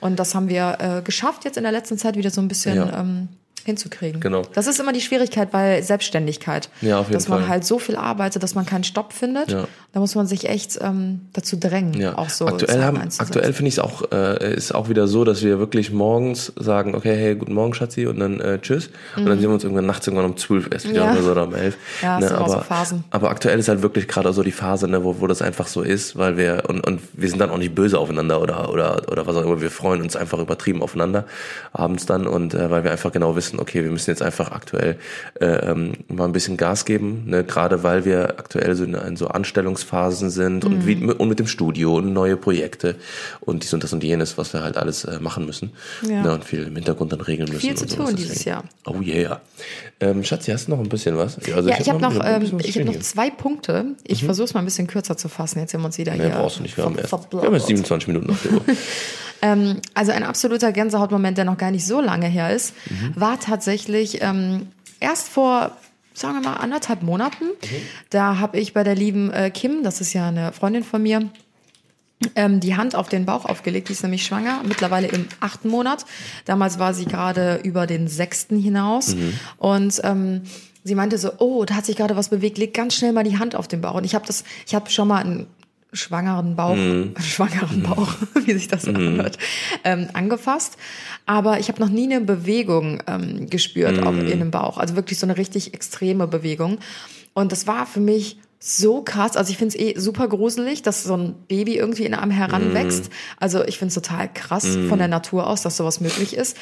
Und das haben wir äh, geschafft, jetzt in der letzten Zeit wieder so ein bisschen. Ja. Ähm, hinzukriegen. Genau. Das ist immer die Schwierigkeit bei Selbstständigkeit. Ja, auf jeden dass man Fall. halt so viel arbeitet, dass man keinen Stopp findet. Ja. Da muss man sich echt ähm, dazu drängen, Ja. auch so aktuell haben, aktuell finde ich es auch, äh, ist auch wieder so, dass wir wirklich morgens sagen, okay, hey, guten Morgen, Schatzi, und dann äh, tschüss. Und dann sehen wir uns irgendwann nachts irgendwann um 12 erst wieder Mhm. Ja. oder so oder um 11. Ja, ne, auch so aber, Phasen. aber aktuell ist halt wirklich gerade so die Phase, ne, wo, wo das einfach so ist, weil wir, und, und wir sind dann auch nicht böse aufeinander oder, oder, oder was auch immer, wir freuen uns einfach übertrieben aufeinander abends dann und äh, weil wir einfach genau wissen, okay, wir müssen jetzt einfach aktuell äh, ähm, mal ein bisschen Gas geben, ne, gerade weil wir aktuell so in, in so Anstellungsphasen sind und, Mhm. wie, und mit dem Studio und neue Projekte und dies und das und jenes, was wir halt alles äh, machen müssen Ja. ne, und viel im Hintergrund dann regeln müssen. Viel und zu tun dieses deswegen. Jahr. Oh yeah. Ähm, Schatzi, hast du noch ein bisschen was? Also Ja, ich habe noch, ein ähm, ich hab noch zwei Punkte. Ich versuche es mal ein bisschen kürzer zu fassen. Jetzt haben wir uns wieder Nee, hier. brauchst du nicht. Wir haben, erst, wir haben erst 27 Minuten der Uhr. [LAUGHS] Ähm, also ein absoluter Gänsehautmoment, der noch gar nicht so lange her ist, Mhm. war tatsächlich ähm, erst vor, sagen wir mal, anderthalb Monaten. Da habe ich bei der lieben äh, Kim, das ist ja eine Freundin von mir, ähm, die Hand auf den Bauch aufgelegt. Die ist nämlich schwanger, mittlerweile im achten Monat. Damals war sie gerade über den sechsten hinaus. Und ähm, sie meinte so, oh, da hat sich gerade was bewegt, leg ganz schnell mal die Hand auf den Bauch. Und ich habe das, ich habe schon mal einen schwangeren Bauch, [LAUGHS] schwangeren Bauch, [LAUGHS] wie sich das anhört, ähm, angefasst. Aber ich habe noch nie eine Bewegung ähm, gespürt auch in dem Bauch. Also wirklich so eine richtig extreme Bewegung. Und das war für mich so krass. Also ich finde es eh super gruselig, dass so ein Baby irgendwie in einem heranwächst. Also ich finde es total krass von der Natur aus, dass sowas möglich ist.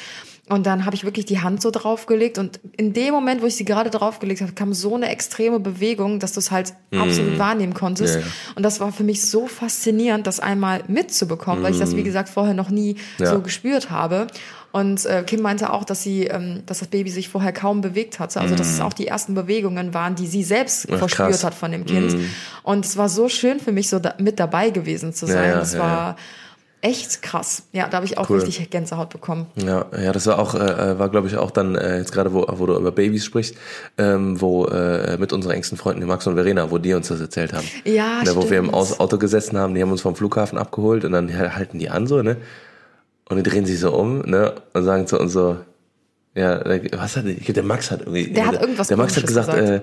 Und dann habe ich wirklich die Hand so draufgelegt und in dem Moment, wo ich sie gerade draufgelegt habe, kam so eine extreme Bewegung, dass du es halt absolut wahrnehmen konntest. Ja. Und das war für mich so faszinierend, das einmal mitzubekommen, weil ich das, wie gesagt, vorher noch nie Ja. so gespürt habe. Und äh, Kim meinte auch, dass sie, ähm, dass das Baby sich vorher kaum bewegt hatte. Also dass es auch die ersten Bewegungen waren, die sie selbst Ach, verspürt krass. hat von dem Kind. Und es war so schön für mich, so da, mit dabei gewesen zu sein. ja, das ja, war echt krass. Ja, da habe ich auch Cool. richtig Gänsehaut bekommen. Ja, ja, das war auch, äh, war glaube ich auch dann äh, jetzt gerade, wo, wo du über Babys sprichst, ähm, wo äh, mit unseren engsten Freunden, Max und Verena, wo die uns das erzählt haben. Ja, ne, Wo wir im Auto gesessen haben, die haben uns vom Flughafen abgeholt und dann halten die an so, ne? Und die drehen sich so um, ne? Und sagen zu uns so, ja, der- was hat der, der Max hat irgendwie, Der hat irgendwas Der Max hat Komisches gesagt, äh,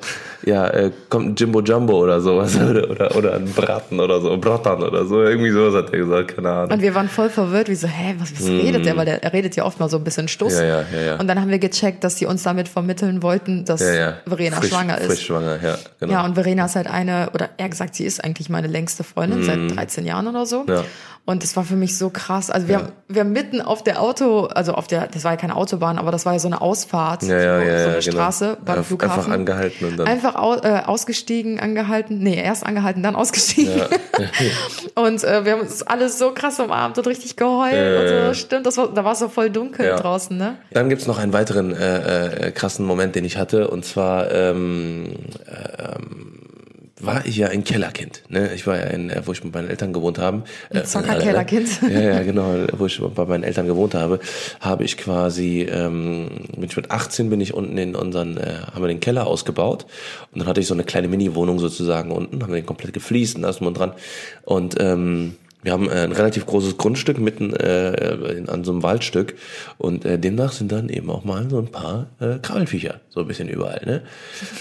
ja, äh, kommt ein Jimbo Jumbo oder sowas [LAUGHS] oder, oder, oder ein Braten oder so, Bratan oder so, irgendwie sowas hat er gesagt, keine Ahnung. Und wir waren voll verwirrt, wie so, hä, was, was redet der? Weil der, er redet ja oft mal so ein bisschen Stuss. Ja, ja, ja, ja. Und dann haben wir gecheckt, dass sie uns damit vermitteln wollten, dass ja, ja. Verena frisch, schwanger ist. Frisch schwanger, ja, genau. Ja, und Verena ist halt eine, oder eher gesagt, sie ist eigentlich meine längste Freundin seit 13 Jahren oder so. Ja. Und das war für mich so krass. Also wir, Ja. haben, wir haben mitten auf der Auto, also auf der, das war ja keine Autobahn, aber das war ja so eine Ausfahrt, Ja, ja, so, ja, so ja, eine genau. Straße beim Ja, Flughafen. einfach angehalten und dann- Einfach au, äh, ausgestiegen, angehalten. Nee, erst angehalten, dann ausgestiegen. [LAUGHS] und äh, wir haben uns alles so krass umarmt und richtig geheult. Ja, und so. ja. Stimmt, das war, da war es so voll dunkel Ja. draußen, ne? Dann gibt's noch einen weiteren äh, äh, krassen Moment, den ich hatte. Und zwar ähm, ähm, war ich ja ein Kellerkind. Ne? Ich war ja in, äh, wo ich mit meinen Eltern gewohnt haben. Ein Zocker-Kellerkind. [LAUGHS] Ja, ja, genau. Wo ich bei meinen Eltern gewohnt habe, habe ich quasi, ähm, mit 18 bin ich unten in unseren, äh, haben wir den Keller ausgebaut. Und dann hatte ich so eine kleine Mini-Wohnung sozusagen unten, haben den komplett gefliest und alles drum und dran. Und ähm, wir haben äh, ein relativ großes Grundstück mitten äh, in, an so einem Waldstück und äh, demnach sind dann eben auch mal so ein paar äh, Krabbelfiecher, so ein bisschen überall. Ne?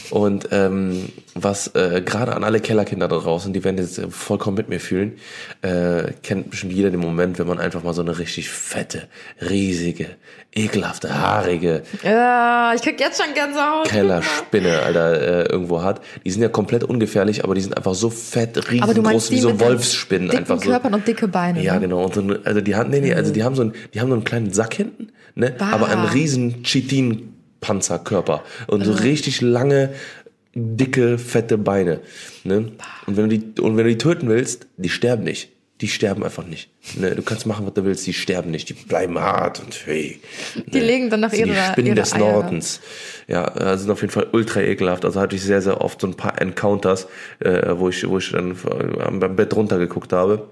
Und ähm, was äh, gerade an alle Kellerkinder da draußen, die werden jetzt äh, vollkommen mit mir fühlen, äh, kennt bestimmt jeder den Moment, wenn man einfach mal so eine richtig fette, riesige, ekelhafte, haarige Ja, ich krieg jetzt schon Gänsehaut. Kellerspinne, Alter, äh, irgendwo hat. Die sind ja komplett ungefährlich, aber die sind einfach so fett, riesengroß wie so Wolfsspinnen. dicken Einfach so. Körpern und dicke Beine. Ja, ne? genau. Und so, also die haben, nee, nee, also die haben so einen, die haben so einen kleinen Sack hinten, ne? Bah. Aber einen riesen Chitin-Panzerkörper. Und so richtig lange, dicke, fette Beine. Ne? Und wenn du die, und wenn du die töten willst, die sterben nicht. Die sterben einfach nicht. Ne? Du kannst machen, was du willst, die sterben nicht. Die bleiben hart und hey. Die legen dann nach sind Die ihrer- Spinnen ihre des Eier. Nordens. Ja, äh, sind auf jeden Fall ultra ekelhaft. Also hatte ich sehr, sehr oft so ein paar Encounters, äh, wo ich, wo ich dann am Bett runtergeguckt habe.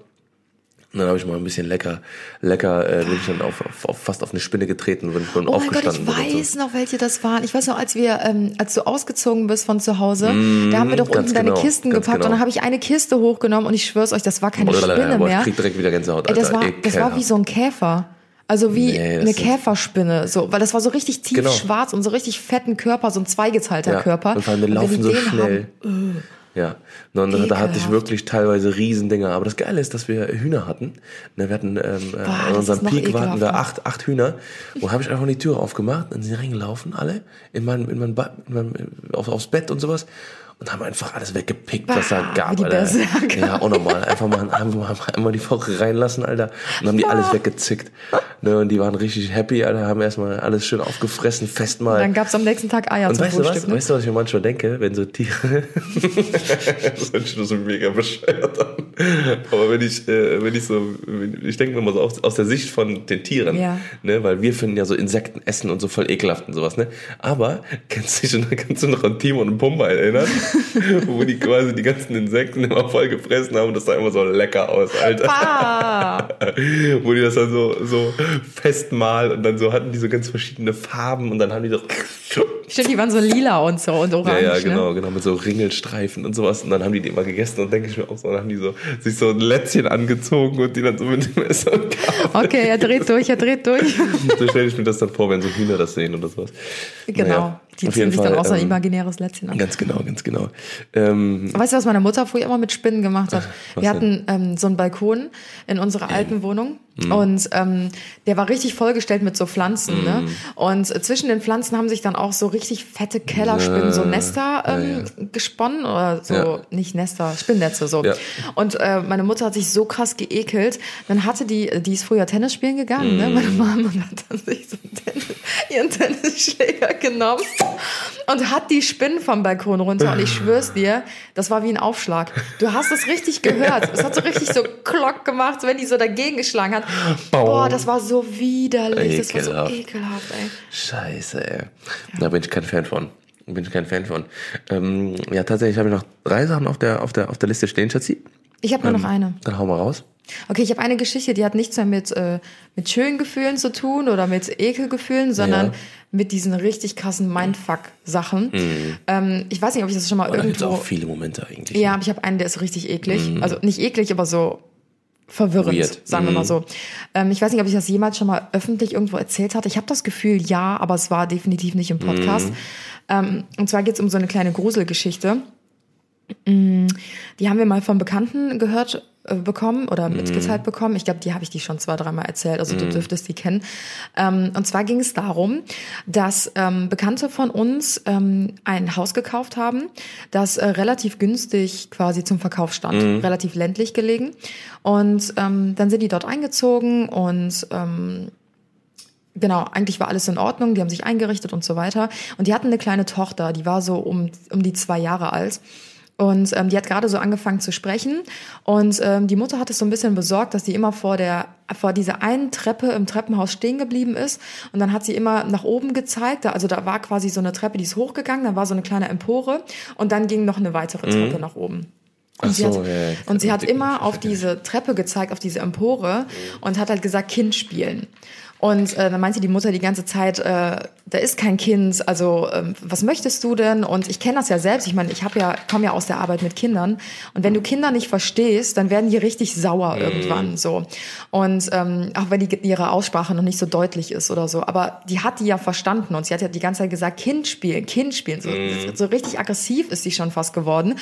Und dann habe ich mal ein bisschen lecker, lecker, äh, bin ich dann auf, auf, auf, fast auf eine Spinne getreten, wenn ich dann Oh mein Gott, ich aufgestanden bin. weiß noch, welche das waren. Ich weiß noch, als wir, ähm, als du ausgezogen bist von zu Hause, da haben wir doch Mhm, unten deine genau, Kisten ganz gepackt genau. und dann habe ich eine Kiste hochgenommen und ich schwör's euch, das war keine so. Spinne Boah, mehr. ich krieg direkt wieder Gänsehaut, Ey, Alter. das war, das war wie so ein Käfer. Also wie Nee, eine Käferspinne, so, weil das war so richtig tief Genau. schwarz und so richtig fetten Körper, so ein zweigeteilter ja. Körper. Und vor allem, wenn laufen so schnell. haben- Ja, und da, da hatte ich wirklich teilweise Riesendinger. Aber das Geile ist, dass wir Hühner hatten. Ne, wir hatten ähm, äh, Boah, an unserem Peak hatten wir ekelhafter. acht, acht Hühner. Und habe ich einfach die Tür aufgemacht, dann sind die reingelaufen, alle, in mein, in mein, Ba- in mein, auf, aufs Bett und sowas. Und haben einfach alles weggepickt, was da Bah, gab. wie die Alter. Ja, auch nochmal. Einfach mal, einfach mal einmal die Woche reinlassen, Alter. Und haben die alles weggezickt. Ne, und die waren richtig happy, Alter. Haben erstmal alles schön aufgefressen, fest mal. Dann gab's am nächsten Tag Eier Und zum weißt du was? Frühstück. Ne? Weißt du, was ich mir manchmal denke, wenn so Tiere. [LAUGHS] das hört sich nur so mega bescheuert an. Aber wenn ich, äh, wenn ich so, wenn- ich denke mir mal so aus, aus der Sicht von den Tieren, Ja. ne, weil wir finden ja so Insekten essen und so voll ekelhaft und sowas, ne? Aber [LAUGHS] kennst du dich, kannst du noch an Timon und Pumba erinnern? [LAUGHS] Wo die quasi die ganzen Insekten immer voll gefressen haben und das sah immer so lecker aus, Alter. Ah, [LAUGHS] Wo die das dann so, so festmalen und dann so hatten die so ganz verschiedene Farben und dann haben die so. [LAUGHS] stimmt, die waren so lila und so und Ja, orange. ja, Ne? genau, genau, mit so Ringelstreifen und sowas. Und dann haben die die immer gegessen und denke ich mir auch so, dann haben die so sich so ein Lätzchen angezogen und die dann so mit dem Messer. Okay, er dreht durch, er dreht durch. So stelle ich mir das dann vor, wenn so Hühner das sehen oder sowas. Genau. Naja, die auf ziehen sich dann Fall, auch so ein ähm, imaginäres Lätzchen an. Ganz genau, ganz genau. Ähm, Weißt du, was meine Mutter früher immer mit Spinnen gemacht hat? [LAUGHS] was Wir hatten ähm, so einen Balkon in unserer alten Wohnung Mhm. und ähm, der war richtig vollgestellt mit so Pflanzen. Ne? Mhm. Und äh, zwischen den Pflanzen haben sich dann auch so richtig fette Kellerspinnen, so Nester ähm, gesponnen oder so, Ja. nicht Nester, Spinnnetze so. Ja. Und äh, meine Mutter hat sich so krass geekelt. Dann hatte die, die ist früher Tennis spielen gegangen, ne? Mhm. meine Mama, und hat dann sich so einen Tennis, ihren Tennisschläger genommen [LAUGHS] und hat die Spinnen vom Balkon runter. Und ich schwör's dir, das war wie ein Aufschlag. Du hast es richtig gehört. Es hat so richtig so Klock gemacht, wenn die so dagegen geschlagen hat. Boah, das war so widerlich. Das war so Ekelhaft. ekelhaft, ey. Scheiße, ey. Da bin ich kein Fan von. Bin ich kein Fan von. Ähm, ja, tatsächlich habe ich noch drei Sachen auf der, auf der, auf der Liste stehen, Schatzi. Ich habe nur Ähm. noch eine. Dann hau mal raus. Okay, ich habe eine Geschichte, die hat nichts mehr mit, äh, mit schönen Gefühlen zu tun oder mit Ekelgefühlen, sondern Ja. mit diesen richtig krassen Mindfuck-Sachen. Ähm, ich weiß nicht, ob ich das schon mal Oh, da irgendwo... auch viele Momente eigentlich. Ja, aber ich habe einen, der ist richtig eklig. Also nicht eklig, aber so verwirrend, Weird. sagen wir mal so. Ähm, ich weiß nicht, ob ich das jemals schon mal öffentlich irgendwo erzählt hatte. Ich habe das Gefühl, ja, aber es war definitiv nicht im Podcast. Ähm, und zwar geht es um so eine kleine Gruselgeschichte. Mm, Die haben wir mal von Bekannten gehört, äh, bekommen oder mitgeteilt bekommen. Ich glaube, die habe ich die schon zwei, dreimal erzählt, also du dürftest die kennen. Ähm, und zwar ging es darum, dass ähm, Bekannte von uns ähm, ein Haus gekauft haben, das äh, relativ günstig quasi zum Verkauf stand, relativ ländlich gelegen. Und ähm, dann sind die dort eingezogen und ähm, Genau, eigentlich war alles in Ordnung, die haben sich eingerichtet und so weiter. Und die hatten eine kleine Tochter, die war so um, um die zwei Jahre alt. Und ähm, die hat gerade so angefangen zu sprechen. Und ähm, die Mutter hat es so ein bisschen besorgt, dass sie immer vor der vor dieser einen Treppe im Treppenhaus stehen geblieben ist. Und dann hat sie immer nach oben gezeigt. Da- Also da war quasi so eine Treppe, die ist hochgegangen, dann war so eine kleine Empore und dann ging noch eine weitere Treppe nach oben. Und, Ach sie hat, so, ja, und sie hat immer auf diese Treppe gezeigt, auf diese Empore und hat halt gesagt, Kind spielen. Und äh, dann meinte die Mutter die ganze Zeit, äh, da ist kein Kind, also ähm, was möchtest du denn? Und ich kenne das ja selbst, ich meine, ich habe ja, komme ja aus der Arbeit mit Kindern und wenn du Kinder nicht verstehst, dann werden die richtig sauer irgendwann so. Und ähm, auch wenn die, ihre Aussprache noch nicht so deutlich ist oder so, aber die hat die ja verstanden und sie hat ja die ganze Zeit gesagt, Kind spielen, Kind spielen. So, so richtig aggressiv ist sie schon fast geworden.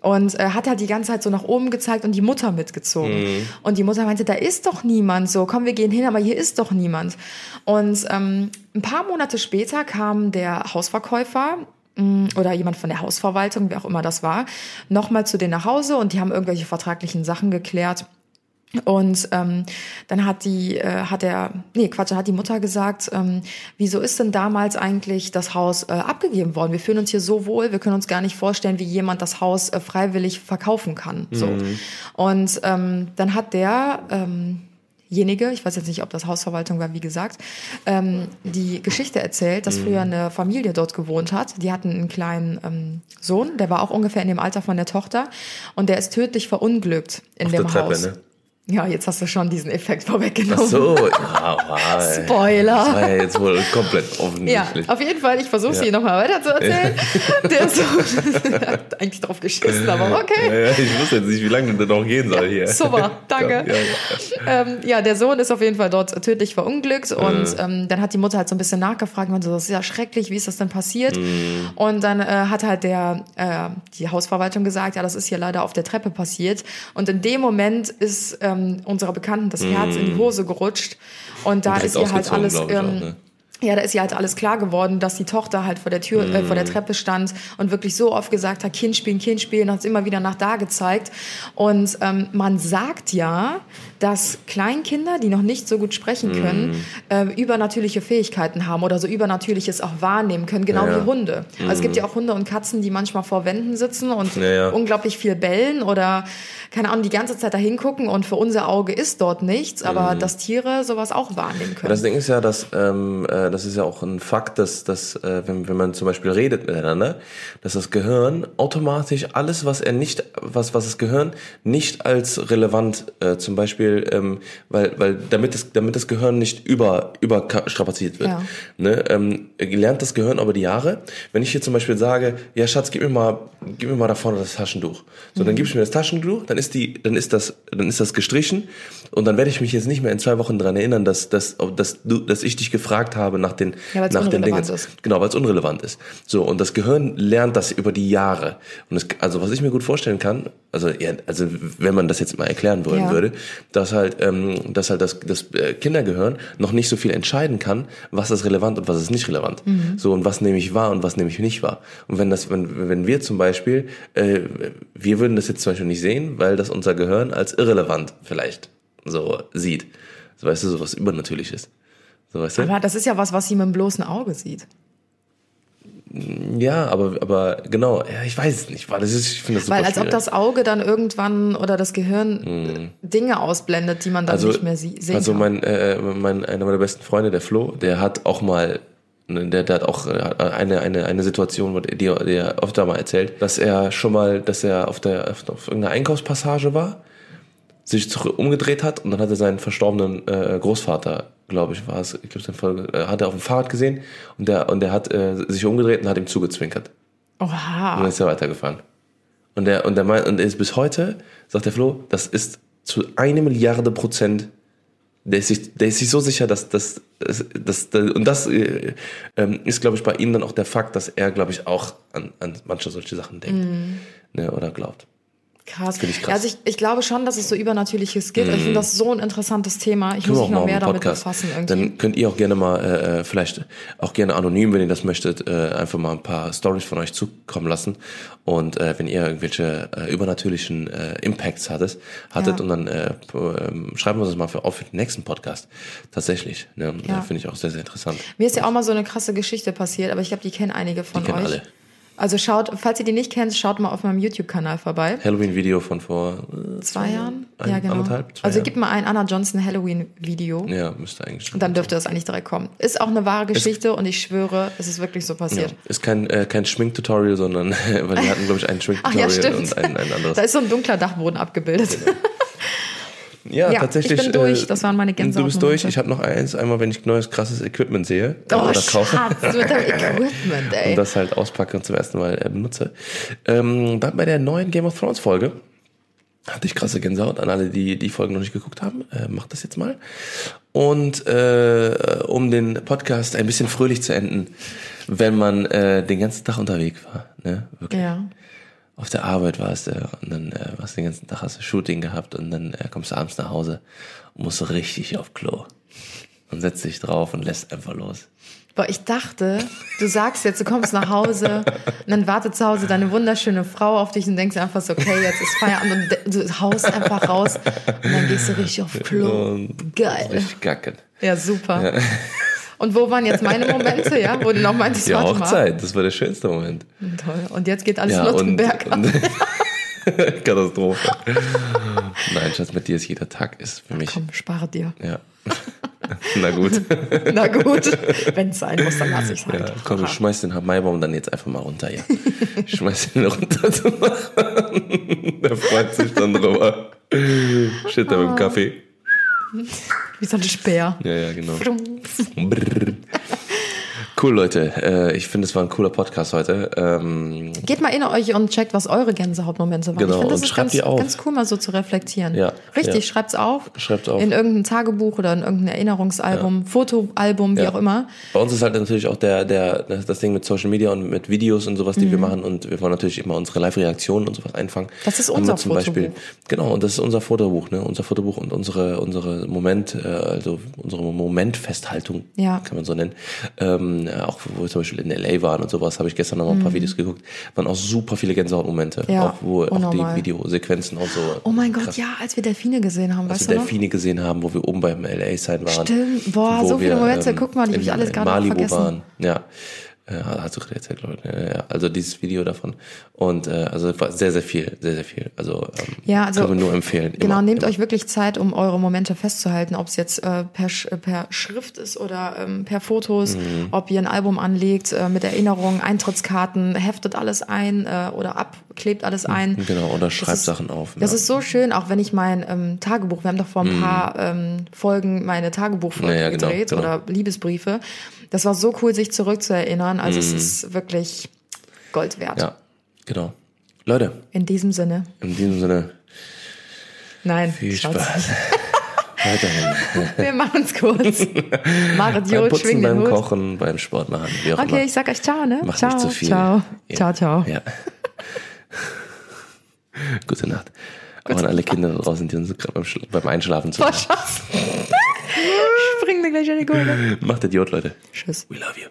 Und äh, hat halt die ganze Zeit so nach oben gezeigt und die Mutter mitgezogen. Und die Mutter meinte, da ist doch niemand. So, komm, wir gehen hin, aber hier ist doch niemand. Und ähm, ein paar Monate später kam der Hausverkäufer mh, oder jemand von der Hausverwaltung, wer auch immer das war, nochmal zu denen nach Hause und die haben irgendwelche vertraglichen Sachen geklärt. Und ähm, dann hat die, äh, hat der, nee, Quatsch, hat die Mutter gesagt, ähm, wieso ist denn damals eigentlich das Haus äh, abgegeben worden? Wir fühlen uns hier so wohl, wir können uns gar nicht vorstellen, wie jemand das Haus äh, freiwillig verkaufen kann. So. Und ähm, dann hat der ähm, jenige, ich weiß jetzt nicht, ob das Hausverwaltung war, wie gesagt, ähm, die Geschichte erzählt, dass früher eine Familie dort gewohnt hat. Die hatten einen kleinen ähm, Sohn, der war auch ungefähr in dem Alter von der Tochter und der ist tödlich verunglückt in Auf dem der Treppe, Haus. ne? Ja, jetzt hast du schon diesen Effekt [LAUGHS] vorweggenommen. Ach so, ja, wow. Spoiler. Das war ja jetzt wohl komplett Ja, offensichtlich. auf jeden Fall, ich versuche es Ja. hier nochmal weiter zu erzählen. Der [LAUGHS] Sohn [LAUGHS] hat eigentlich drauf geschissen, aber Ja, okay. ja, ich wusste jetzt nicht, wie lange das noch gehen soll hier. Super, danke. Ja, ja, ja. ähm, ja, der Sohn ist auf jeden Fall dort tödlich verunglückt und ähm, dann hat die Mutter halt so ein bisschen nachgefragt, meinte so, das ist ja schrecklich, wie ist das denn passiert? Und dann äh, hat halt der äh, die Hausverwaltung gesagt, ja, das ist hier leider auf der Treppe passiert. Und in dem Moment ist ähm, unserer Bekannten das Herz in die Hose gerutscht und da Direkt ist ihr halt alles ähm, ne? Ja, da ist ihr halt alles klar geworden, dass die Tochter halt vor der Tür, äh, vor der Treppe stand und wirklich so oft gesagt hat, Kind spielen, Kind spielen, hat es immer wieder nach da gezeigt. Und ähm, man sagt ja, dass Kleinkinder, die noch nicht so gut sprechen können, äh, übernatürliche Fähigkeiten haben oder so übernatürliches auch wahrnehmen können, genau Ja, wie Hunde. Also es gibt ja auch Hunde und Katzen, die manchmal vor Wänden sitzen und Ja, ja. unglaublich viel bellen oder keine Ahnung, die ganze Zeit da hingucken und für unser Auge ist dort nichts, aber dass Tiere sowas auch wahrnehmen können. Das Ding ist ja, dass ähm, äh, das ist ja auch ein Fakt, dass, dass äh, wenn, wenn man zum Beispiel redet miteinander, dass das Gehirn automatisch alles, was er nicht, was was das Gehirn nicht als relevant, äh, zum Beispiel, ähm, weil weil damit das damit das Gehirn nicht über überstrapaziert wird, Ja. ne, ähm, lernt das Gehirn über die Jahre. Wenn ich hier zum Beispiel sage, ja Schatz, gib mir mal, gib mir mal da vorne das Taschentuch, so dann gibst du mir das Taschentuch, dann ist die, dann ist das, dann ist das gestrichen und dann werde ich mich jetzt nicht mehr in zwei Wochen dran erinnern, dass, dass, dass du, dass ich dich gefragt habe nach den, Ja, nach den Dingen. ist. Genau, weil es unrelevant ist. So und das Gehirn lernt das über die Jahre. Und es, also was ich mir gut vorstellen kann, also ja, also wenn man das jetzt mal erklären wollen Ja. würde, dass halt, ähm, dass halt das, das äh, Kindergehirn noch nicht so viel entscheiden kann, was ist relevant und was ist nicht relevant. So und was nehme ich wahr und was nehme ich nicht wahr. Und wenn das, wenn, wenn wir zum Beispiel, äh, wir würden das jetzt zum Beispiel nicht sehen, weil das unser Gehirn als irrelevant vielleicht so sieht. So weißt du, so was Übernatürliches. So weißt du? Aber das ist ja was, was sie mit dem bloßen Auge sieht. Ja, aber, aber genau, ja, ich weiß es nicht, weil das ist, ich finde das super Weil als ob schwierig. das Auge dann irgendwann oder das Gehirn Dinge ausblendet, die man dann nicht mehr sie sehen also mein, äh, mein einer meiner besten Freunde, der Flo, der hat auch mal ne, der, der hat auch äh, eine, eine, eine Situation, die, die er öfter mal erzählt, dass er schon mal, dass er auf der auf, auf irgendeiner Einkaufspassage war, sich zurück, umgedreht hat und dann hat er seinen verstorbenen äh, Großvater, glaube ich, war es, ich glaube, sein äh, hat er auf dem Fahrrad gesehen und der und der hat äh, sich umgedreht und hat ihm zugezwinkert. Und dann Oha. ist er weitergefahren. Und der, und der meint, und er ist bis heute, sagt der Flo, das ist zu eine Milliarde Prozent, der ist sich, der ist sich so sicher, dass das, das, das, und das äh, ähm, ist, glaube ich, bei ihm dann auch der Fakt, dass er, glaube ich, auch an, an manche solche Sachen denkt. Ne, oder glaubt. Krass. Finde ich krass. Ja, also ich, ich glaube schon, dass es so Übernatürliches gibt. Ich finde das so ein interessantes Thema. Ich Können muss mich noch mehr damit befassen irgendwie. Dann könnt ihr auch gerne mal, äh, äh, vielleicht auch gerne anonym, wenn ihr das möchtet, äh, einfach mal ein paar Stories von euch zukommen lassen. Und äh, wenn ihr irgendwelche äh, übernatürlichen äh, Impacts hattet, hattet Ja. und dann äh, ähm, schreiben wir uns das mal für, auf für den nächsten Podcast. Tatsächlich. Ne? Ja. Äh, Finde ich auch sehr, sehr interessant. Mir ist ja auch mal so eine krasse Geschichte passiert, aber ich glaube, die kennen einige von Die kennen euch. alle. Also schaut, falls ihr die nicht kennt, schaut mal auf meinem YouTube-Kanal vorbei. Halloween-Video von vor äh, Zwei Jahren? Ein, ja, genau. anderthalb, zwei also gib mal ein Anna Johnson Halloween-Video. Ja, müsste eigentlich schon. Und dann dürfte das eigentlich direkt kommen. Ist auch eine wahre Geschichte und ich schwöre, es ist wirklich so ja. passiert. Ist kein, äh, kein Schminktutorial, sondern [LAUGHS] weil wir hatten, glaube ich, ein Schminktutorial ja, und ein, ein anderes. Da ist so ein dunkler Dachboden abgebildet. [LAUGHS] Ja, Ja, tatsächlich. ich bin durch. äh, Das waren meine Du bist durch. Ich habe noch eins. Einmal, wenn ich neues, krasses Equipment sehe äh, Oh, oder kaufe Schatz, mit dem Equipment, [LAUGHS] ey. und das halt auspacke und zum ersten Mal äh, benutze. Ähm, dann bei der neuen Game of Thrones Folge hatte ich krasse Gänsehaut an alle, die die Folgen noch nicht geguckt haben. Äh, macht das jetzt mal. Und äh, um den Podcast ein bisschen fröhlich zu enden, wenn man äh, den ganzen Tag unterwegs war, ne, wirklich ja. Auf der Arbeit warst du und dann äh, du den ganzen Tag, hast du Shooting gehabt und dann äh, kommst du abends nach Hause und musst richtig auf Klo. Und setzt dich drauf und lässt einfach los. Boah, ich dachte, du sagst jetzt, du kommst nach Hause und dann wartet zu Hause deine wunderschöne Frau auf dich und denkst einfach so, okay, jetzt ist Feierabend und du haust einfach raus und dann gehst du richtig auf Klo. Und Geil. Richtig gacken. Ja, super. Und wo waren jetzt meine Momente, ja? Wo du noch meintest, Die warte mal. Hochzeit, das war der schönste Moment. Toll. Und jetzt geht alles Ja, nur und, zum Berg [LAUGHS] Katastrophe. Nein, Schatz, mit dir ist jeder Tag ist für mich. Komm, spare dir. Ja. [LAUGHS] Na gut. [LAUGHS] Na gut, wenn es sein muss, dann lass ich es halt. Ja, komm, ich schmeiß den Maibaum dann jetzt einfach mal runter, ja. Ich schmeiß den runter zu machen. Der freut sich dann drüber. Steht da mit dem Kaffee. Wie so ein Speer. Ja, ja, genau. Cool, Leute. Äh, ich finde, es war ein cooler Podcast heute. Ähm, Geht mal in euch und checkt, was eure Gänsehautmomente waren. Genau, ich finde, das und ist schreibt ganz, die auf. ganz cool, mal so zu reflektieren. Ja, Richtig, ja. schreibt's auf. Schreibt's auf. In irgendein Tagebuch oder in irgendein Erinnerungsalbum, Fotoalbum, wie Ja. auch immer. Bei uns ist halt natürlich auch der, der, das Ding mit Social Media und mit Videos und sowas, die Mhm. wir machen. Und wir wollen natürlich immer unsere Live-Reaktionen und sowas einfangen. Das ist unser zum Beispiel, genau, und das ist unser Fotobuch, ne? Unser Fotobuch und unsere, unsere Moment, äh, also unsere Momentfesthaltung, Ja. kann man so nennen. Ähm, äh, auch wo wir zum Beispiel in LA waren und sowas, habe ich gestern noch mal ein paar Videos geguckt. Waren auch super viele Gänsehautmomente. Mhm. Ja, auch wo auch unnormal. die Videosequenzen auch so. Oh mein Gott, krass, ja, als wir Delfine gesehen haben, Als weißt wir du noch? Delfine gesehen haben, wo wir oben beim LA-Side waren. Stimmt. Boah, wo so viele wir, Momente. ähm, Guck mal, die hab ich in- alles in gerade Malibu vergessen. Waren. Ja. Äh, hast du erzählt, glaube ich. Ja, ja. Also dieses Video davon. Und äh, also sehr, sehr viel, sehr, sehr viel. Also, ähm, Ja, also können wir nur empfehlen. Genau, Immer, nehmt immer. euch wirklich Zeit, um eure Momente festzuhalten, ob es jetzt äh, per, per Schrift ist oder ähm, per Fotos, Mhm. ob ihr ein Album anlegt äh, mit Erinnerungen, Eintrittskarten, heftet alles ein äh, oder abklebt alles ein. Genau, oder schreibt ist- Sachen auf. Das ja. ist so schön, auch wenn ich mein ähm, Tagebuch, wir haben doch vor ein paar ähm, Folgen meine Tagebuchfolge Ja, ja, genau, gedreht genau. oder Liebesbriefe. Das war so cool, sich zurückzuerinnern. Also Mhm. es ist wirklich Gold wert. Ja, genau. Leute, In diesem Sinne. in diesem Sinne, Nein, viel. Spaß. [LAUGHS] Weiterhin. Wir machen es kurz. [LAUGHS] Beim Jod, Putzen, schwing den beim Hut. Kochen, beim Sport machen, wie auch Okay, immer. ich sag euch ciao, ne? Mach ciao, nicht zu viel. ciao. Ja. Ciao, ciao. Ja. [LAUGHS] Gute Nacht. Auch an alle Kinder da draußen, die uns gerade beim, beim Einschlafen zu Boah, Schatz. [LAUGHS] Spring mir gleich an die Gurgel. Macht Idiot, Leute. Tschüss. We love you.